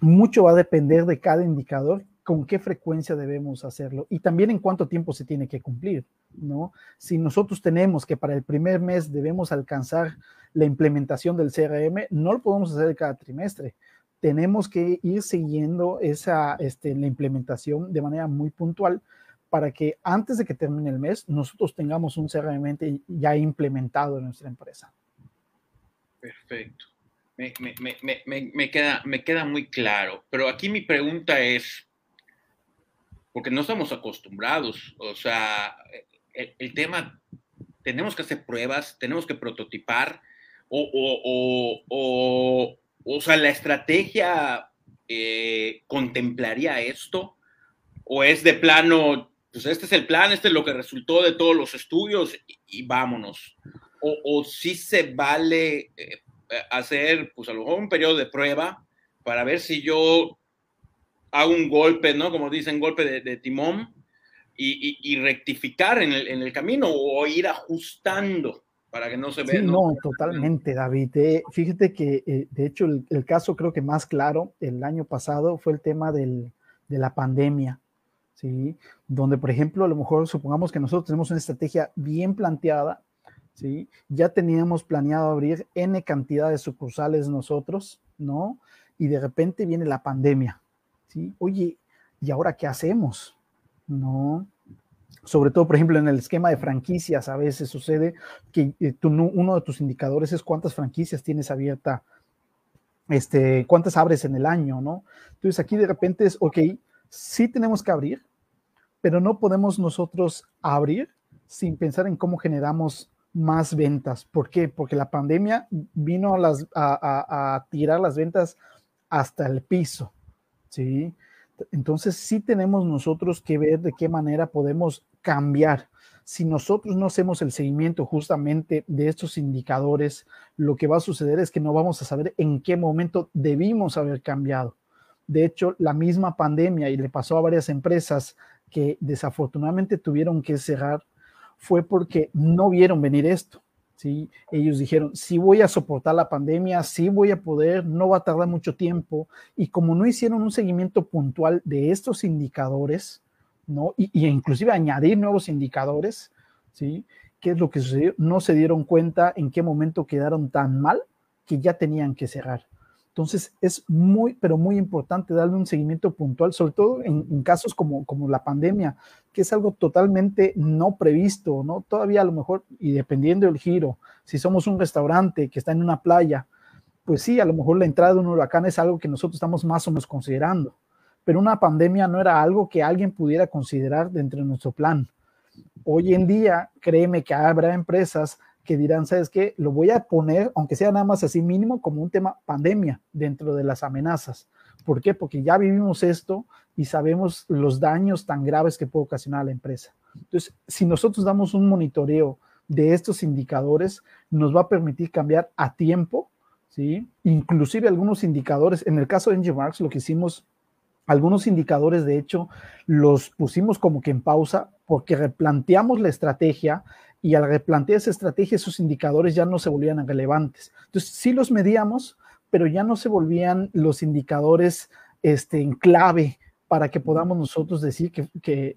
mucho va a depender de cada indicador con qué frecuencia debemos hacerlo y también en cuánto tiempo se tiene que cumplir, ¿no? Si nosotros tenemos que para el primer mes debemos alcanzar la implementación del CRM, no lo podemos hacer cada trimestre. Tenemos que ir siguiendo esa, este, la implementación de manera muy puntual para que antes de que termine el mes nosotros tengamos un CRM ya implementado en nuestra empresa. Perfecto. Me, me, me, me, queda, me queda muy claro, pero aquí mi pregunta es, porque no estamos acostumbrados. O sea, el, tema, tenemos que hacer pruebas, tenemos que prototipar, o, o, o, o sea, la estrategia eh, contemplaría esto, o es de plano, pues este es el plan, este es lo que resultó de todos los estudios y, vámonos. O, o sí se vale eh, hacer, pues a lo mejor un periodo de prueba para ver si yo hago un golpe, ¿no? Como dicen, golpe de, timón y, rectificar en el, camino o ir ajustando para que no se vea. Sí, no, totalmente, David. Eh, fíjate que, eh, de hecho, el, caso creo que más claro el año pasado fue el tema de la pandemia, ¿sí? Donde, por ejemplo, a lo mejor supongamos que nosotros tenemos una estrategia bien planteada, ¿sí? Ya teníamos planeado abrir N cantidad de sucursales nosotros, ¿no? Y de repente viene la pandemia, ¿sí? Oye, ¿y ahora qué hacemos? No. Sobre todo, por ejemplo, en el esquema de franquicias, a veces sucede que eh, uno de tus indicadores es cuántas franquicias tienes abierta, este, cuántas abres en el año, ¿no? Entonces aquí de repente es, ok, sí tenemos que abrir, pero no podemos nosotros abrir sin pensar en cómo generamos más ventas. ¿Por qué? Porque la pandemia vino a, las, a tirar las ventas hasta el piso. ¿Sí? Entonces sí tenemos nosotros que ver de qué manera podemos cambiar. Si nosotros no hacemos el seguimiento justamente de estos indicadores, lo que va a suceder es que no vamos a saber en qué momento debimos haber cambiado. De hecho, la misma pandemia, y le pasó a varias empresas que desafortunadamente tuvieron que cerrar, fue porque no vieron venir esto. ¿Sí? Ellos dijeron, sí voy a soportar la pandemia, sí voy a poder, no va a tardar mucho tiempo. Y como no hicieron un seguimiento puntual de estos indicadores, ¿no? Y, inclusive añadir nuevos indicadores, ¿sí? ¿Qué es lo que sucedió? No se dieron cuenta en qué momento quedaron tan mal que ya tenían que cerrar. Entonces es muy, pero muy importante darle un seguimiento puntual, sobre todo en, casos como, como la pandemia, que es algo totalmente no previsto, ¿no? Todavía a lo mejor, y dependiendo del giro, si somos un restaurante que está en una playa, pues sí, a lo mejor la entrada de un huracán es algo que nosotros estamos más o menos considerando, pero una pandemia no era algo que alguien pudiera considerar dentro de nuestro plan. Hoy en día, créeme que habrá empresas que dirán, ¿sabes qué? Lo voy a poner, aunque sea nada más así mínimo, como un tema pandemia dentro de las amenazas. ¿Por qué? Porque ya vivimos esto y sabemos los daños tan graves que puede ocasionar a la empresa. Entonces, si nosotros damos un monitoreo de estos indicadores, nos va a permitir cambiar a tiempo, ¿sí? Inclusive algunos indicadores, en el caso de Marks, lo que hicimos, algunos indicadores, de hecho, los pusimos como que en pausa porque replanteamos la estrategia y al replantear esa estrategia, esos indicadores ya no se volvían relevantes. Entonces, sí los medíamos, pero ya no se volvían los indicadores este, en clave para que podamos nosotros decir que,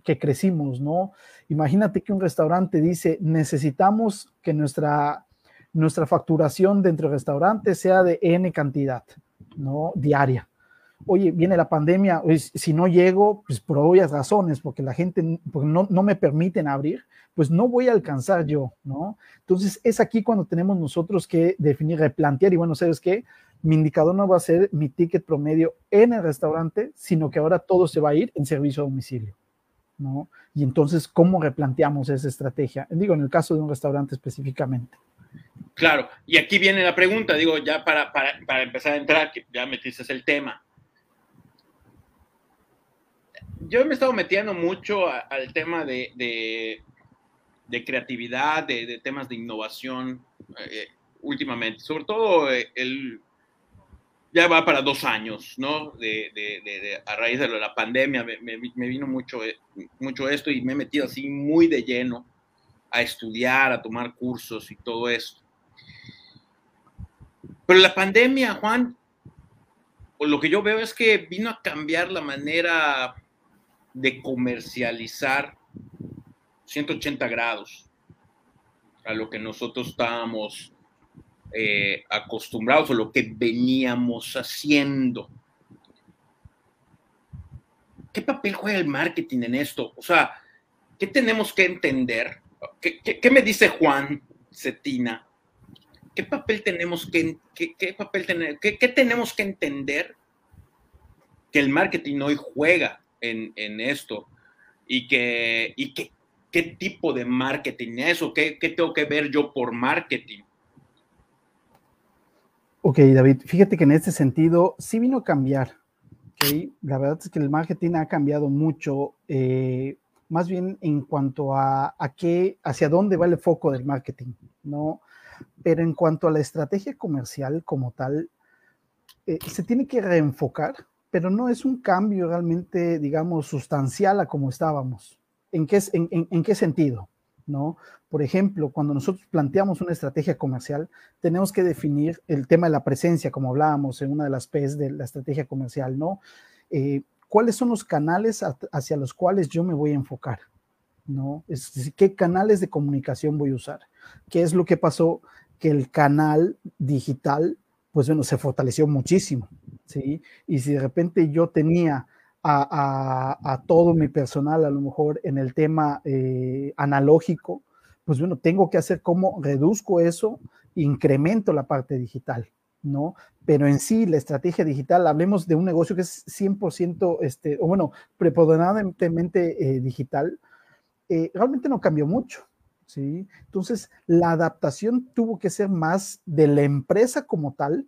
que, crecimos, ¿no? Imagínate que un restaurante dice, necesitamos que nuestra, nuestra facturación dentro del restaurante sea de N cantidad, ¿no? Diaria. Oye, viene la pandemia, si no llego, pues por obvias razones, porque la gente porque no, no me permiten abrir, pues no voy a alcanzar yo, ¿no? Entonces es aquí cuando tenemos nosotros que definir, replantear y bueno, ¿sabes qué? Mi indicador no va a ser mi ticket promedio en el restaurante, sino que ahora todo se va a ir en servicio a domicilio, ¿no? Y entonces, ¿cómo replanteamos esa estrategia? Digo, en el caso de un restaurante específicamente. Claro, y aquí viene la pregunta, digo, ya para, para, empezar a entrar, que ya metiste el tema. Yo me he estado metiendo mucho al tema de, de creatividad, de, temas de innovación eh, últimamente. Sobre todo eh, el, ya va para dos años, ¿no? De, a raíz de la pandemia me, me, vino mucho, eh, mucho esto y me he metido así muy de lleno a estudiar, a tomar cursos y todo esto. Pero la pandemia, Juan, lo que yo veo es que vino a cambiar la manera de comercializar 180 grados a lo que nosotros estábamos eh, acostumbrados o lo que veníamos haciendo. ¿Qué papel juega el marketing en esto? O sea, ¿qué tenemos que entender? ¿Qué, me dice Juan Cetina? ¿Qué papel tenemos que, qué, papel qué, tenemos que entender que el marketing hoy juega en, esto? Y que, y qué tipo de marketing es o qué, qué tengo que ver yo por marketing. Ok, David, fíjate que en este sentido sí vino a cambiar. ¿okay? La verdad es que el marketing ha cambiado mucho, eh, más bien en cuanto a, a, qué, hacia dónde va el foco del marketing, ¿no? Pero en cuanto a la estrategia comercial como tal, eh, se tiene que reenfocar, pero no es un cambio realmente, digamos, sustancial a como estábamos. ¿En qué, en, en qué sentido? ¿no? Por ejemplo, cuando nosotros planteamos una estrategia comercial, tenemos que definir el tema de la presencia, como hablábamos en una de las P's de la estrategia comercial, ¿no? Eh, ¿Cuáles son los canales hacia los cuales yo me voy a enfocar? ¿No? Es decir, ¿qué canales de comunicación voy a usar? ¿Qué es lo que pasó? Que el canal digital, pues bueno, se fortaleció muchísimo, Y si de repente yo tenía a, todo mi personal, a lo mejor en el tema eh, analógico, pues bueno, tengo que hacer cómo reduzco eso, incremento la parte digital, ¿no? Pero en sí, la estrategia digital, hablemos de un negocio que es 100%, este, o bueno, preponderantemente eh, digital, eh, realmente no cambió mucho, ¿sí? Entonces, la adaptación tuvo que ser más de la empresa como tal,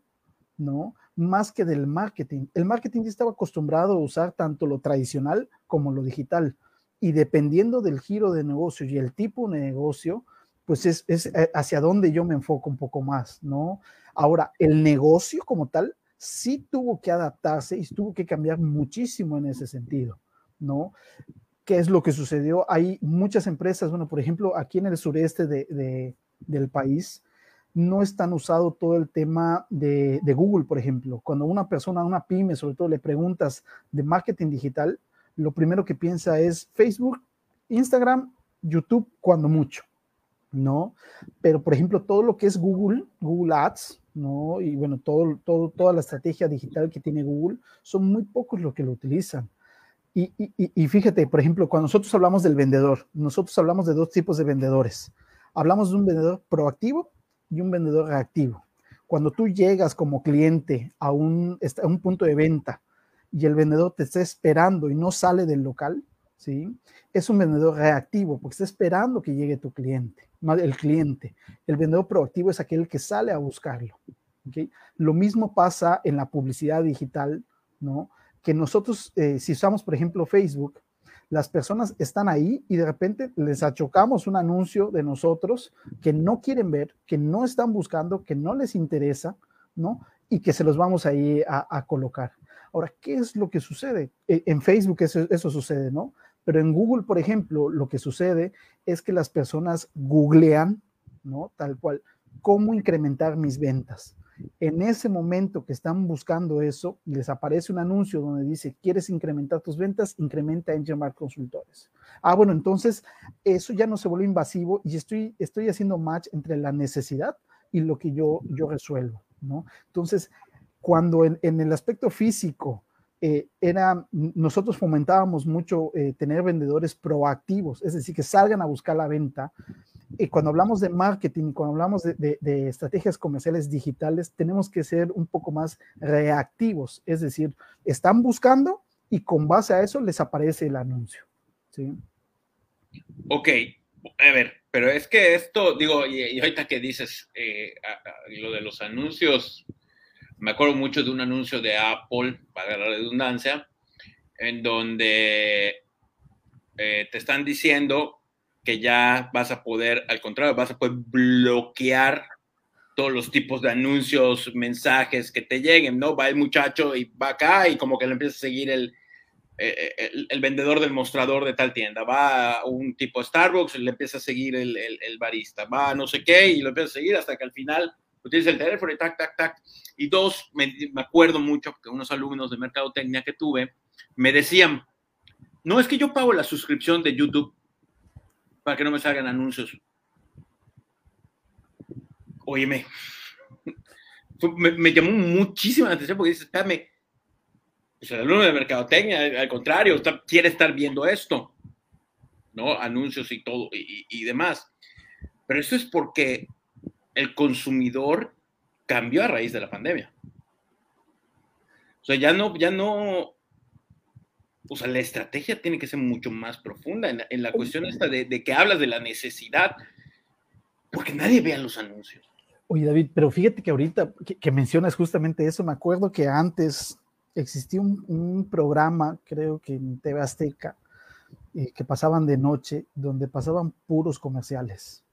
¿no? más que del marketing. El marketing ya estaba acostumbrado a usar tanto lo tradicional como lo digital. Y dependiendo del giro de negocio y el tipo de negocio, pues es, eh, hacia dónde yo me enfoco un poco más, ¿no? Ahora, el negocio como tal sí tuvo que adaptarse y tuvo que cambiar muchísimo en ese sentido, ¿no? ¿Qué es lo que sucedió? Hay muchas empresas, bueno, por ejemplo, aquí en el sureste del país, no es tan usado todo el tema de, Google, por ejemplo. Cuando una persona, una pyme, sobre todo, le preguntas de marketing digital, lo primero que piensa es Facebook, Instagram, YouTube, cuando mucho, ¿no? Pero, por ejemplo, todo lo que es Google, Google Ads, ¿no? Y bueno, todo, todo, toda la estrategia digital que tiene Google, son muy pocos los que lo utilizan. Y, y fíjate, por ejemplo, cuando nosotros hablamos del vendedor, nosotros hablamos de dos tipos de vendedores. Hablamos de un vendedor proactivo y un vendedor reactivo. Cuando tú llegas como cliente a un, a un punto de venta y el vendedor te está esperando y no sale del local, ¿sí? Es un vendedor reactivo porque está esperando que llegue tu cliente, el cliente. El vendedor proactivo es aquel que sale a buscarlo. Lo mismo pasa en la publicidad digital, ¿no? Que nosotros, eh, si usamos, por ejemplo, Facebook, las personas están ahí y de repente les achocamos un anuncio de nosotros que no quieren ver, que no están buscando, que no les interesa, ¿no? Y que se los vamos ahí a, colocar. Ahora, ¿qué es lo que sucede? E, en Facebook eso, eso sucede, ¿no? Pero en Google, por ejemplo, lo que sucede es que las personas googlean, ¿no? Tal cual, cómo incrementar mis ventas. En ese momento que están buscando eso, les aparece un anuncio donde dice, ¿quieres incrementar tus ventas? Incrementa en llamar Consultores. Ah, bueno, entonces eso ya no se vuelve invasivo y estoy, estoy haciendo match entre la necesidad y lo que yo, yo resuelvo, ¿no? Entonces, cuando en, el aspecto físico eh, era, nosotros fomentábamos mucho eh, tener vendedores proactivos, es decir, que salgan a buscar la venta, y cuando hablamos de marketing, cuando hablamos de, estrategias comerciales digitales, tenemos que ser un poco más reactivos, es decir, están buscando y con base a eso les aparece el anuncio. ¿sí? Ok, a ver, pero es que esto, digo, y, ahorita que dices eh, lo de los anuncios, me acuerdo mucho de un anuncio de Apple, para la redundancia, en donde eh, te están diciendo que ya vas a poder, al contrario, vas a poder bloquear todos los tipos de anuncios, mensajes que te lleguen, ¿no? Va el muchacho y va acá y como que le empieza a seguir el, eh, eh, el, vendedor del mostrador de tal tienda. Va un tipo Starbucks y le empieza a seguir el, el, barista. Va a no sé qué y lo empieza a seguir hasta que al final utiliza el teléfono y tac, tac, tac. Y dos, me, me acuerdo mucho que unos alumnos de mercadotecnia que tuve me decían, no es que yo pago la suscripción de YouTube para que no me salgan anuncios óyeme, me, llamó muchísima la atención porque dice, espérame, pues el alumno de mercadotecnia, al contrario, quiere estar viendo esto, ¿no? Anuncios y todo y, demás. Pero eso es porque el consumidor cambió a raíz de la pandemia. O sea, ya no, ya no, o sea, la estrategia tiene que ser mucho más profunda en la, cuestión esta de, de, que hablas de la necesidad, porque nadie vea los anuncios. Oye, David, pero fíjate que ahorita que, mencionas justamente eso, me acuerdo que antes existía un, programa, creo que en TV Azteca, eh, que pasaban de noche, donde pasaban puros comerciales.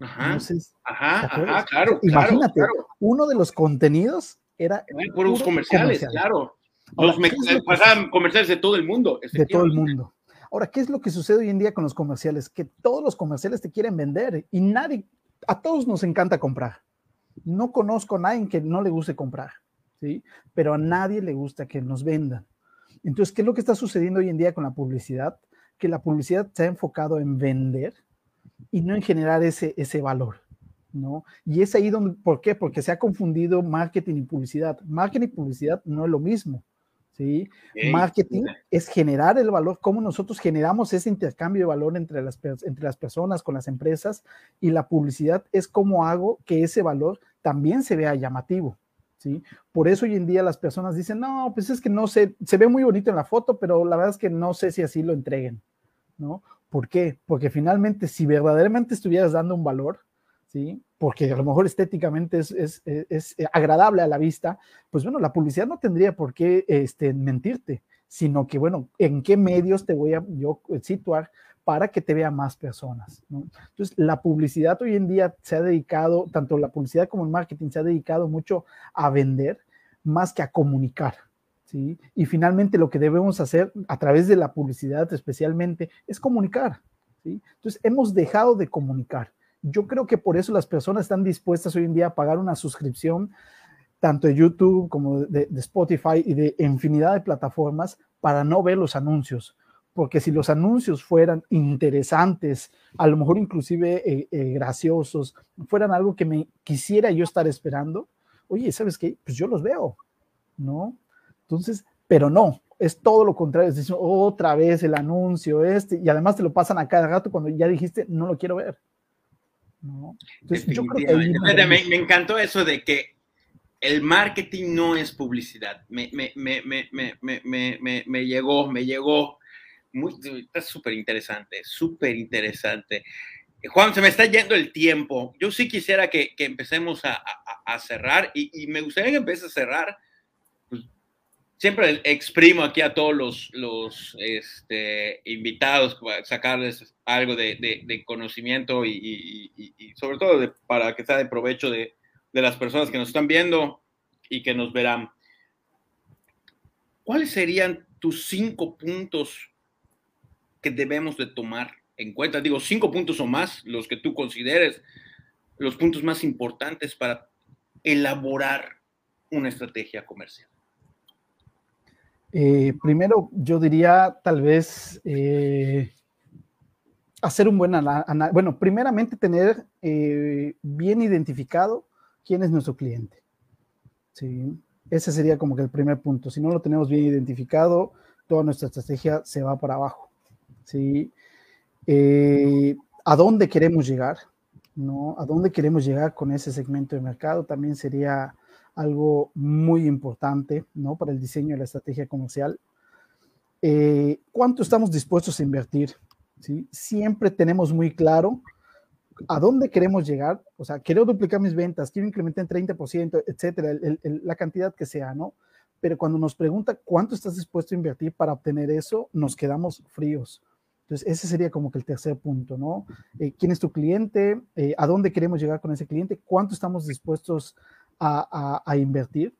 Ajá, ajá, ajá, claro. Imagínate, uno de los contenidos era. puros comerciales, claro. Los pasaban comerciales de todo el mundo. De todo el mundo. Ahora, ¿qué es lo que sucede hoy en día con los comerciales? Que todos los comerciales te quieren vender y nadie, a todos nos encanta comprar. No conozco a nadie que no le guste comprar, ¿sí? Pero a nadie le gusta que nos vendan. Entonces, ¿qué es lo que está sucediendo hoy en día con la publicidad? Que la publicidad se ha enfocado en vender y no en generar ese, ese valor, ¿no? Y es ahí donde, ¿por qué? Porque se ha confundido marketing y publicidad. Marketing y publicidad no es lo mismo. ¿Sí? Marketing es generar el valor, cómo nosotros generamos ese intercambio de valor entre las, entre las personas, con las empresas, y la publicidad es cómo hago que ese valor también se vea llamativo. ¿Sí? Por eso hoy en día las personas dicen, no, pues es que no sé, se ve muy bonito en la foto, pero la verdad es que no sé si así lo entreguen, ¿no? ¿Por qué? Porque finalmente si verdaderamente estuvieras dando un valor, ¿sí? porque a lo mejor estéticamente es, es, es, agradable a la vista, pues bueno, la publicidad no tendría por qué este, mentirte, sino que, bueno, ¿en qué medios te voy a yo situar para que te vean más personas? ¿no? Entonces, la publicidad hoy en día se ha dedicado, tanto la publicidad como el marketing se ha dedicado mucho a vender más que a comunicar. ¿sí? Y finalmente lo que debemos hacer a través de la publicidad especialmente es comunicar. ¿sí? Entonces, hemos dejado de comunicar yo creo que por eso las personas están dispuestas hoy en día a pagar una suscripción, tanto de YouTube como de, Spotify y de infinidad de plataformas, para no ver los anuncios. Porque si los anuncios fueran interesantes, a lo mejor inclusive eh, eh, graciosos, fueran algo que me quisiera yo estar esperando, oye, ¿sabes qué? Pues yo los veo, ¿no? Entonces, pero no, es todo lo contrario, es decir, otra vez el anuncio este, y además te lo pasan a cada rato cuando ya dijiste, no lo quiero ver me, encantó eso de que el marketing no es publicidad. Me, me llegó, me llegó. Muy, está súper interesante, súper interesante. Juan, se me está yendo el tiempo. Yo sí quisiera que, que empecemos a, a, cerrar y, y, me gustaría que empieces a cerrar siempre exprimo aquí a todos los, este, invitados, sacarles algo de, conocimiento y, sobre todo para que sea de provecho de, las personas que nos están viendo y que nos verán. ¿Cuáles serían tus cinco puntos que debemos de tomar en cuenta? Digo, cinco puntos o más, los que tú consideres los puntos más importantes para elaborar una estrategia comercial. Eh, primero, yo diría tal vez eh, hacer un buen análisis. Bueno, primeramente tener eh, bien identificado quién es nuestro cliente. Sí, ese sería como que el primer punto. Si no lo tenemos bien identificado, toda nuestra estrategia se va para abajo. ¿sí? ¿A dónde queremos llegar? ¿no? ¿A dónde queremos llegar con ese segmento de mercado? También sería algo muy importante ¿no? para el diseño de la estrategia comercial. Eh, ¿Cuánto estamos dispuestos a invertir? ¿sí? Siempre tenemos muy claro a dónde queremos llegar. O sea, quiero duplicar mis ventas, quiero incrementar en 30%, etcétera, la cantidad que sea, ¿no? Pero cuando nos pregunta cuánto estás dispuesto a invertir para obtener eso, nos quedamos fríos. Entonces, ese sería como que el tercer punto, ¿no? Eh, ¿Quién es tu cliente? Eh, ¿A dónde queremos llegar con ese cliente? ¿Cuánto estamos dispuestos a, invertir?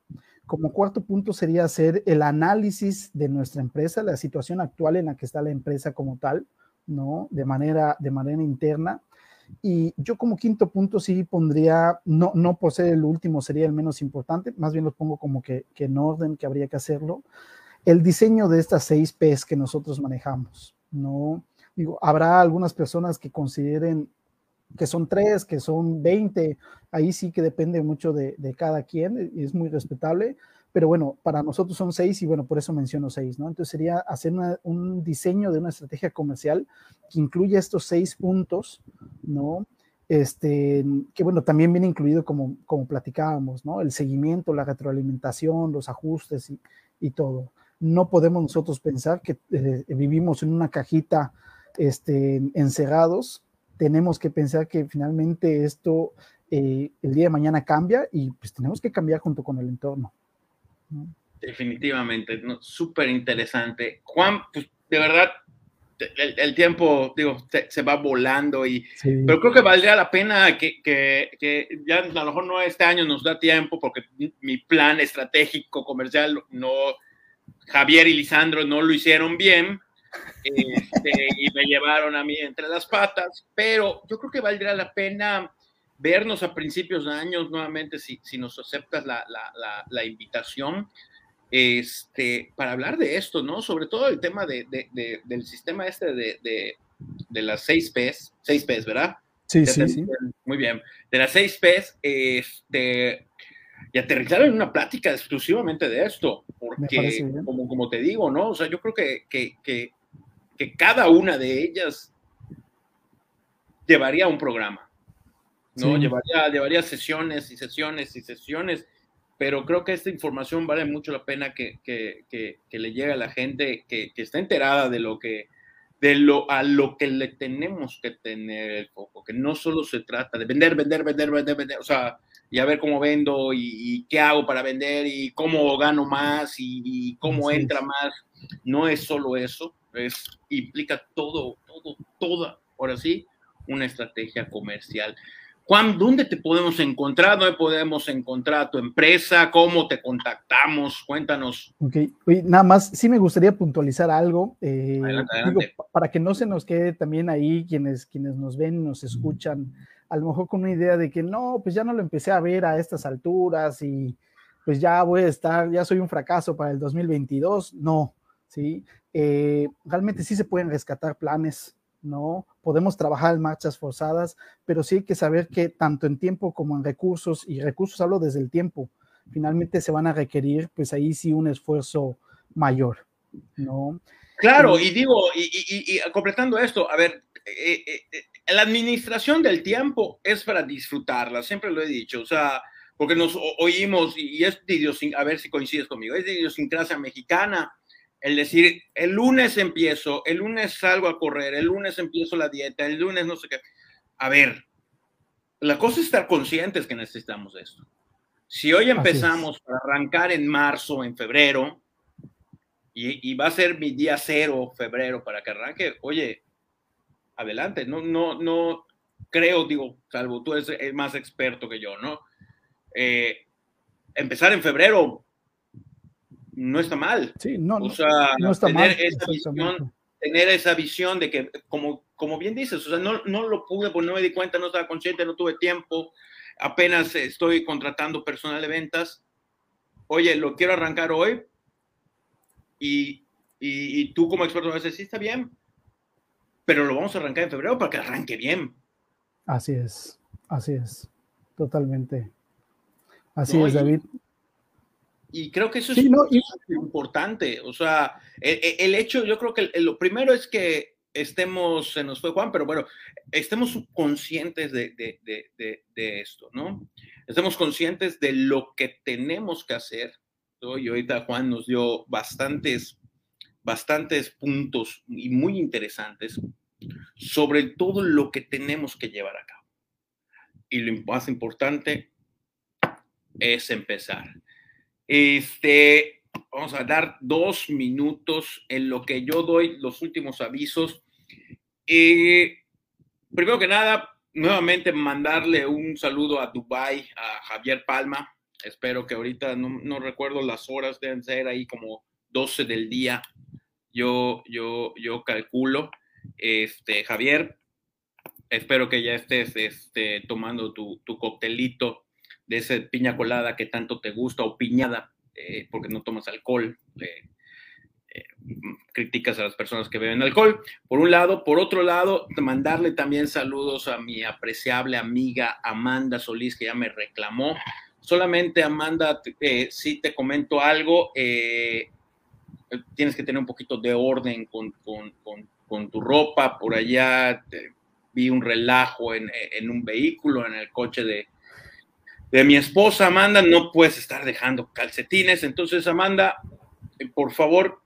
Como cuarto punto sería hacer el análisis de nuestra empresa, la situación actual en la que está la empresa como tal, ¿no? De manera, de manera interna. Y yo como quinto punto sí pondría, no, no por ser el último sería el menos importante, más bien lo pongo como que, que en orden que habría que hacerlo, el diseño de estas seis P's que nosotros manejamos, ¿no? Digo, habrá algunas personas que consideren que son tres, que son 20, ahí sí que depende mucho de, cada quien, y es muy respetable, pero bueno, para nosotros son seis y bueno, por eso menciono seis, ¿no? Entonces sería hacer un diseño de una estrategia comercial que incluya estos seis puntos, ¿no? Este, que bueno, también viene incluido como, como platicábamos, ¿no? El seguimiento, la retroalimentación, los ajustes y, y todo no podemos nosotros pensar que eh, vivimos en una cajita este, encerrados. Tenemos que pensar que finalmente esto eh, el día de mañana cambia y pues tenemos que cambiar junto con el entorno. Definitivamente, súper interesante. Juan, pues de verdad, el, tiempo, digo, se, va volando y, pero creo que valdría la pena que, que, que, ya a lo mejor no este año nos da tiempo porque mi plan estratégico comercial no, Javier y Lisandro no lo hicieron bien este, y me llevaron a mí entre las patas, pero yo creo que valdría la pena vernos a principios de años nuevamente si, si nos aceptas la, la, la, invitación este, para hablar de esto, ¿no? Sobre todo el tema de, de, del sistema este de, las 6 P's, 6 P's, ¿verdad? Sí, sí, sí. Muy bien. De las 6 P's, este, y aterrizar en una plática exclusivamente de esto, porque como, como te digo, ¿no? O sea, yo creo que, que, que, que cada una de ellas llevaría un programa, ¿no? Llevaría, llevaría sesiones y sesiones y sesiones, pero creo que esta información vale mucho la pena que, que, que le llegue a la gente que, está enterada de lo que, de lo a lo que le tenemos que tener el foco, que no solo se trata de vender, vender, vender, vender, vender, o sea, y a ver cómo vendo y, qué hago para vender y cómo gano más y, cómo entra más. No es solo eso, es, implica todo, todo, toda, ahora sí, una estrategia comercial. Juan, ¿dónde te podemos encontrar? ¿Dónde podemos encontrar tu empresa? ¿Cómo te contactamos? Cuéntanos. Ok, nada más, sí me gustaría puntualizar algo. Eh, para que no se nos quede también ahí quienes, quienes nos ven, nos escuchan a lo mejor con una idea de que no, pues ya no lo empecé a ver a estas alturas y pues ya voy a estar, ya soy un fracaso para el 2022. No, ¿sí? Eh, realmente sí se pueden rescatar planes, ¿no? Podemos trabajar en marchas forzadas, pero sí hay que saber que tanto en tiempo como en recursos, y recursos hablo desde el tiempo, finalmente se van a requerir, pues ahí sí un esfuerzo mayor, ¿no? Claro, y digo, y, completando esto, a ver, eh, eh, la administración del tiempo es para disfrutarla, siempre lo he dicho, o sea, porque nos oímos, y es de a ver si coincides conmigo, es de idiosincrasia mexicana, el decir, el lunes empiezo, el lunes salgo a correr, el lunes empiezo la dieta, el lunes no sé qué. A ver, la cosa es estar conscientes que necesitamos esto. Si hoy empezamos a arrancar en marzo, en febrero, y, y, va a ser mi día cero, febrero, para que arranque, oye, adelante. No, no, no creo, digo, salvo tú eres el más experto que yo, ¿no? Eh, empezar en febrero no está mal. Sí, no, o sea, no está tener Esa visión, tener esa visión de que, como, como bien dices, o sea, no, no lo pude, pues no me di cuenta, no estaba consciente, no tuve tiempo, apenas estoy contratando personal de ventas. Oye, lo quiero arrancar hoy y, y, y tú como experto me dices, sí, está bien, pero lo vamos a arrancar en febrero para que arranque bien. Así es, así es, totalmente. Así es, David. Y creo que eso es muy importante. O sea, e, e, el, hecho, yo creo que lo primero es que estemos, se nos fue Juan, pero bueno, estemos conscientes de, de, de, esto, ¿no? Estemos conscientes de lo que tenemos que hacer. Y ahorita Juan nos dio bastantes bastantes puntos y muy interesantes sobre todo lo que tenemos que llevar a cabo. Y lo más importante es empezar. Este, vamos a dar dos minutos en lo que yo doy los últimos avisos. Y primero que nada, nuevamente mandarle un saludo a Dubai, a Javier Palma. Espero que ahorita, no, no recuerdo las horas, deben ser ahí como 12 del día. Yo, yo, yo calculo. Este, Javier, espero que ya estés este, tomando tu, tu coctelito de esa piña colada que tanto te gusta o piñada, eh, porque no tomas alcohol. Eh, eh, criticas a las personas que beben alcohol, por un lado. Por otro lado, mandarle también saludos a mi apreciable amiga Amanda Solís, que ya me reclamó. Solamente, Amanda, si te comento algo, tienes que tener un poquito de orden con, con, con, tu ropa. Por allá vi un relajo en, en, un vehículo, en el coche de, de mi esposa Amanda. No puedes estar dejando calcetines. Entonces, Amanda, por favor,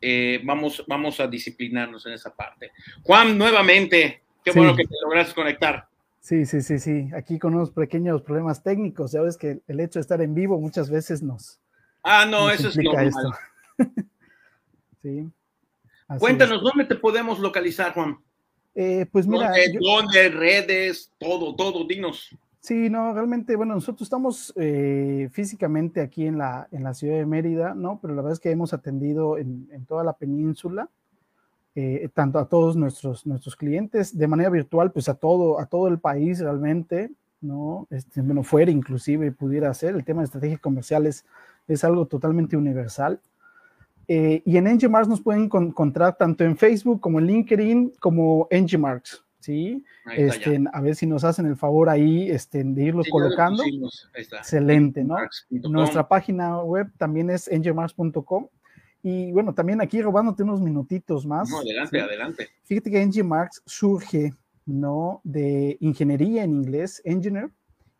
eh, vamos, vamos a disciplinarnos en esa parte. Juan, nuevamente, qué bueno que te lograste conectar. Sí, sí, sí, sí. Aquí con unos pequeños problemas técnicos. Ya ves que el hecho de estar en vivo muchas veces nos. Ah, no, eso es normal. Esto. [LAUGHS] sí. Cuéntanos, ¿dónde te podemos localizar, Juan? Eh, pues mira. ¿Dónde, redes, todo, todo, dinos. Sí, no, realmente, bueno, nosotros estamos eh, físicamente aquí en la, en la ciudad de Mérida, ¿no? Pero la verdad es que hemos atendido en, en toda la península, eh, tanto a todos nuestros, nuestros clientes de manera virtual, pues a todo, a todo el país realmente, ¿no? Este, bueno, fuera inclusive pudiera ser, el tema de estrategias comerciales es algo totalmente universal. Eh, y en NGMarks nos pueden encontrar tanto en Facebook como en LinkedIn como NGMarks, ¿sí? Este, a ver si nos hacen el favor ahí este, de irlo colocando. Excelente, ¿no? Nuestra página web también es ngmarks.com. Y bueno, también aquí robándote unos minutitos más. adelante, adelante. Fíjate que NGMarks surge, ¿no? De ingeniería en inglés, engineer,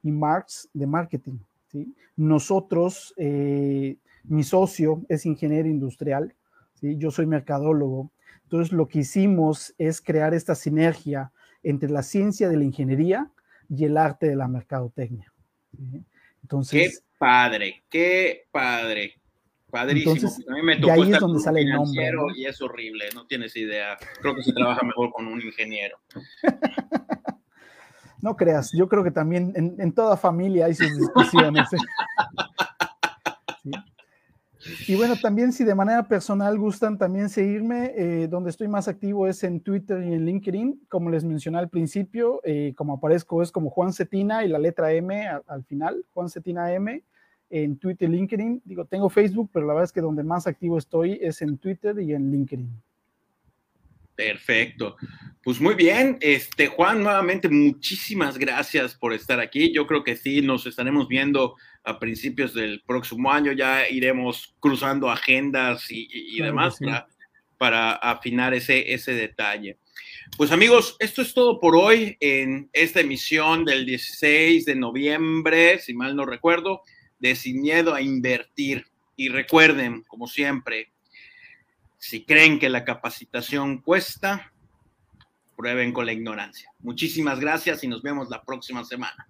y Marks de marketing, ¿sí? Nosotros, eh, mi socio es ingeniero industrial, ¿sí? Yo soy mercadólogo. Entonces, lo que hicimos es crear esta sinergia entre la ciencia de la ingeniería y el arte de la mercadotecnia. Entonces, qué padre, qué padre. Padrísimo. a mí me tocó ahí es donde sale el nombre. Y es horrible, no tienes idea. Creo que se trabaja mejor con un ingeniero. [LAUGHS] no creas, yo creo que también en, en toda familia hay sus discusiones. ¿eh? [LAUGHS] Y bueno, también si de manera personal gustan también seguirme, eh, donde estoy más activo es en Twitter y en LinkedIn. Como les mencioné al principio, eh, como aparezco es como Juan Cetina y la letra M al, final, Juan Cetina M en Twitter y LinkedIn. Digo, tengo Facebook, pero la verdad es que donde más activo estoy es en Twitter y en LinkedIn. Perfecto. Pues muy bien, este Juan, nuevamente muchísimas gracias por estar aquí. Yo creo que sí, nos estaremos viendo a principios del próximo año, ya iremos cruzando agendas y, demás para, afinar ese, ese detalle. Pues amigos, esto es todo por hoy en esta emisión del 16 de noviembre, si mal no recuerdo, de Sin Miedo a Invertir. Y recuerden, como siempre, si creen que la capacitación cuesta, prueben con la ignorancia. Muchísimas gracias y nos vemos la próxima semana.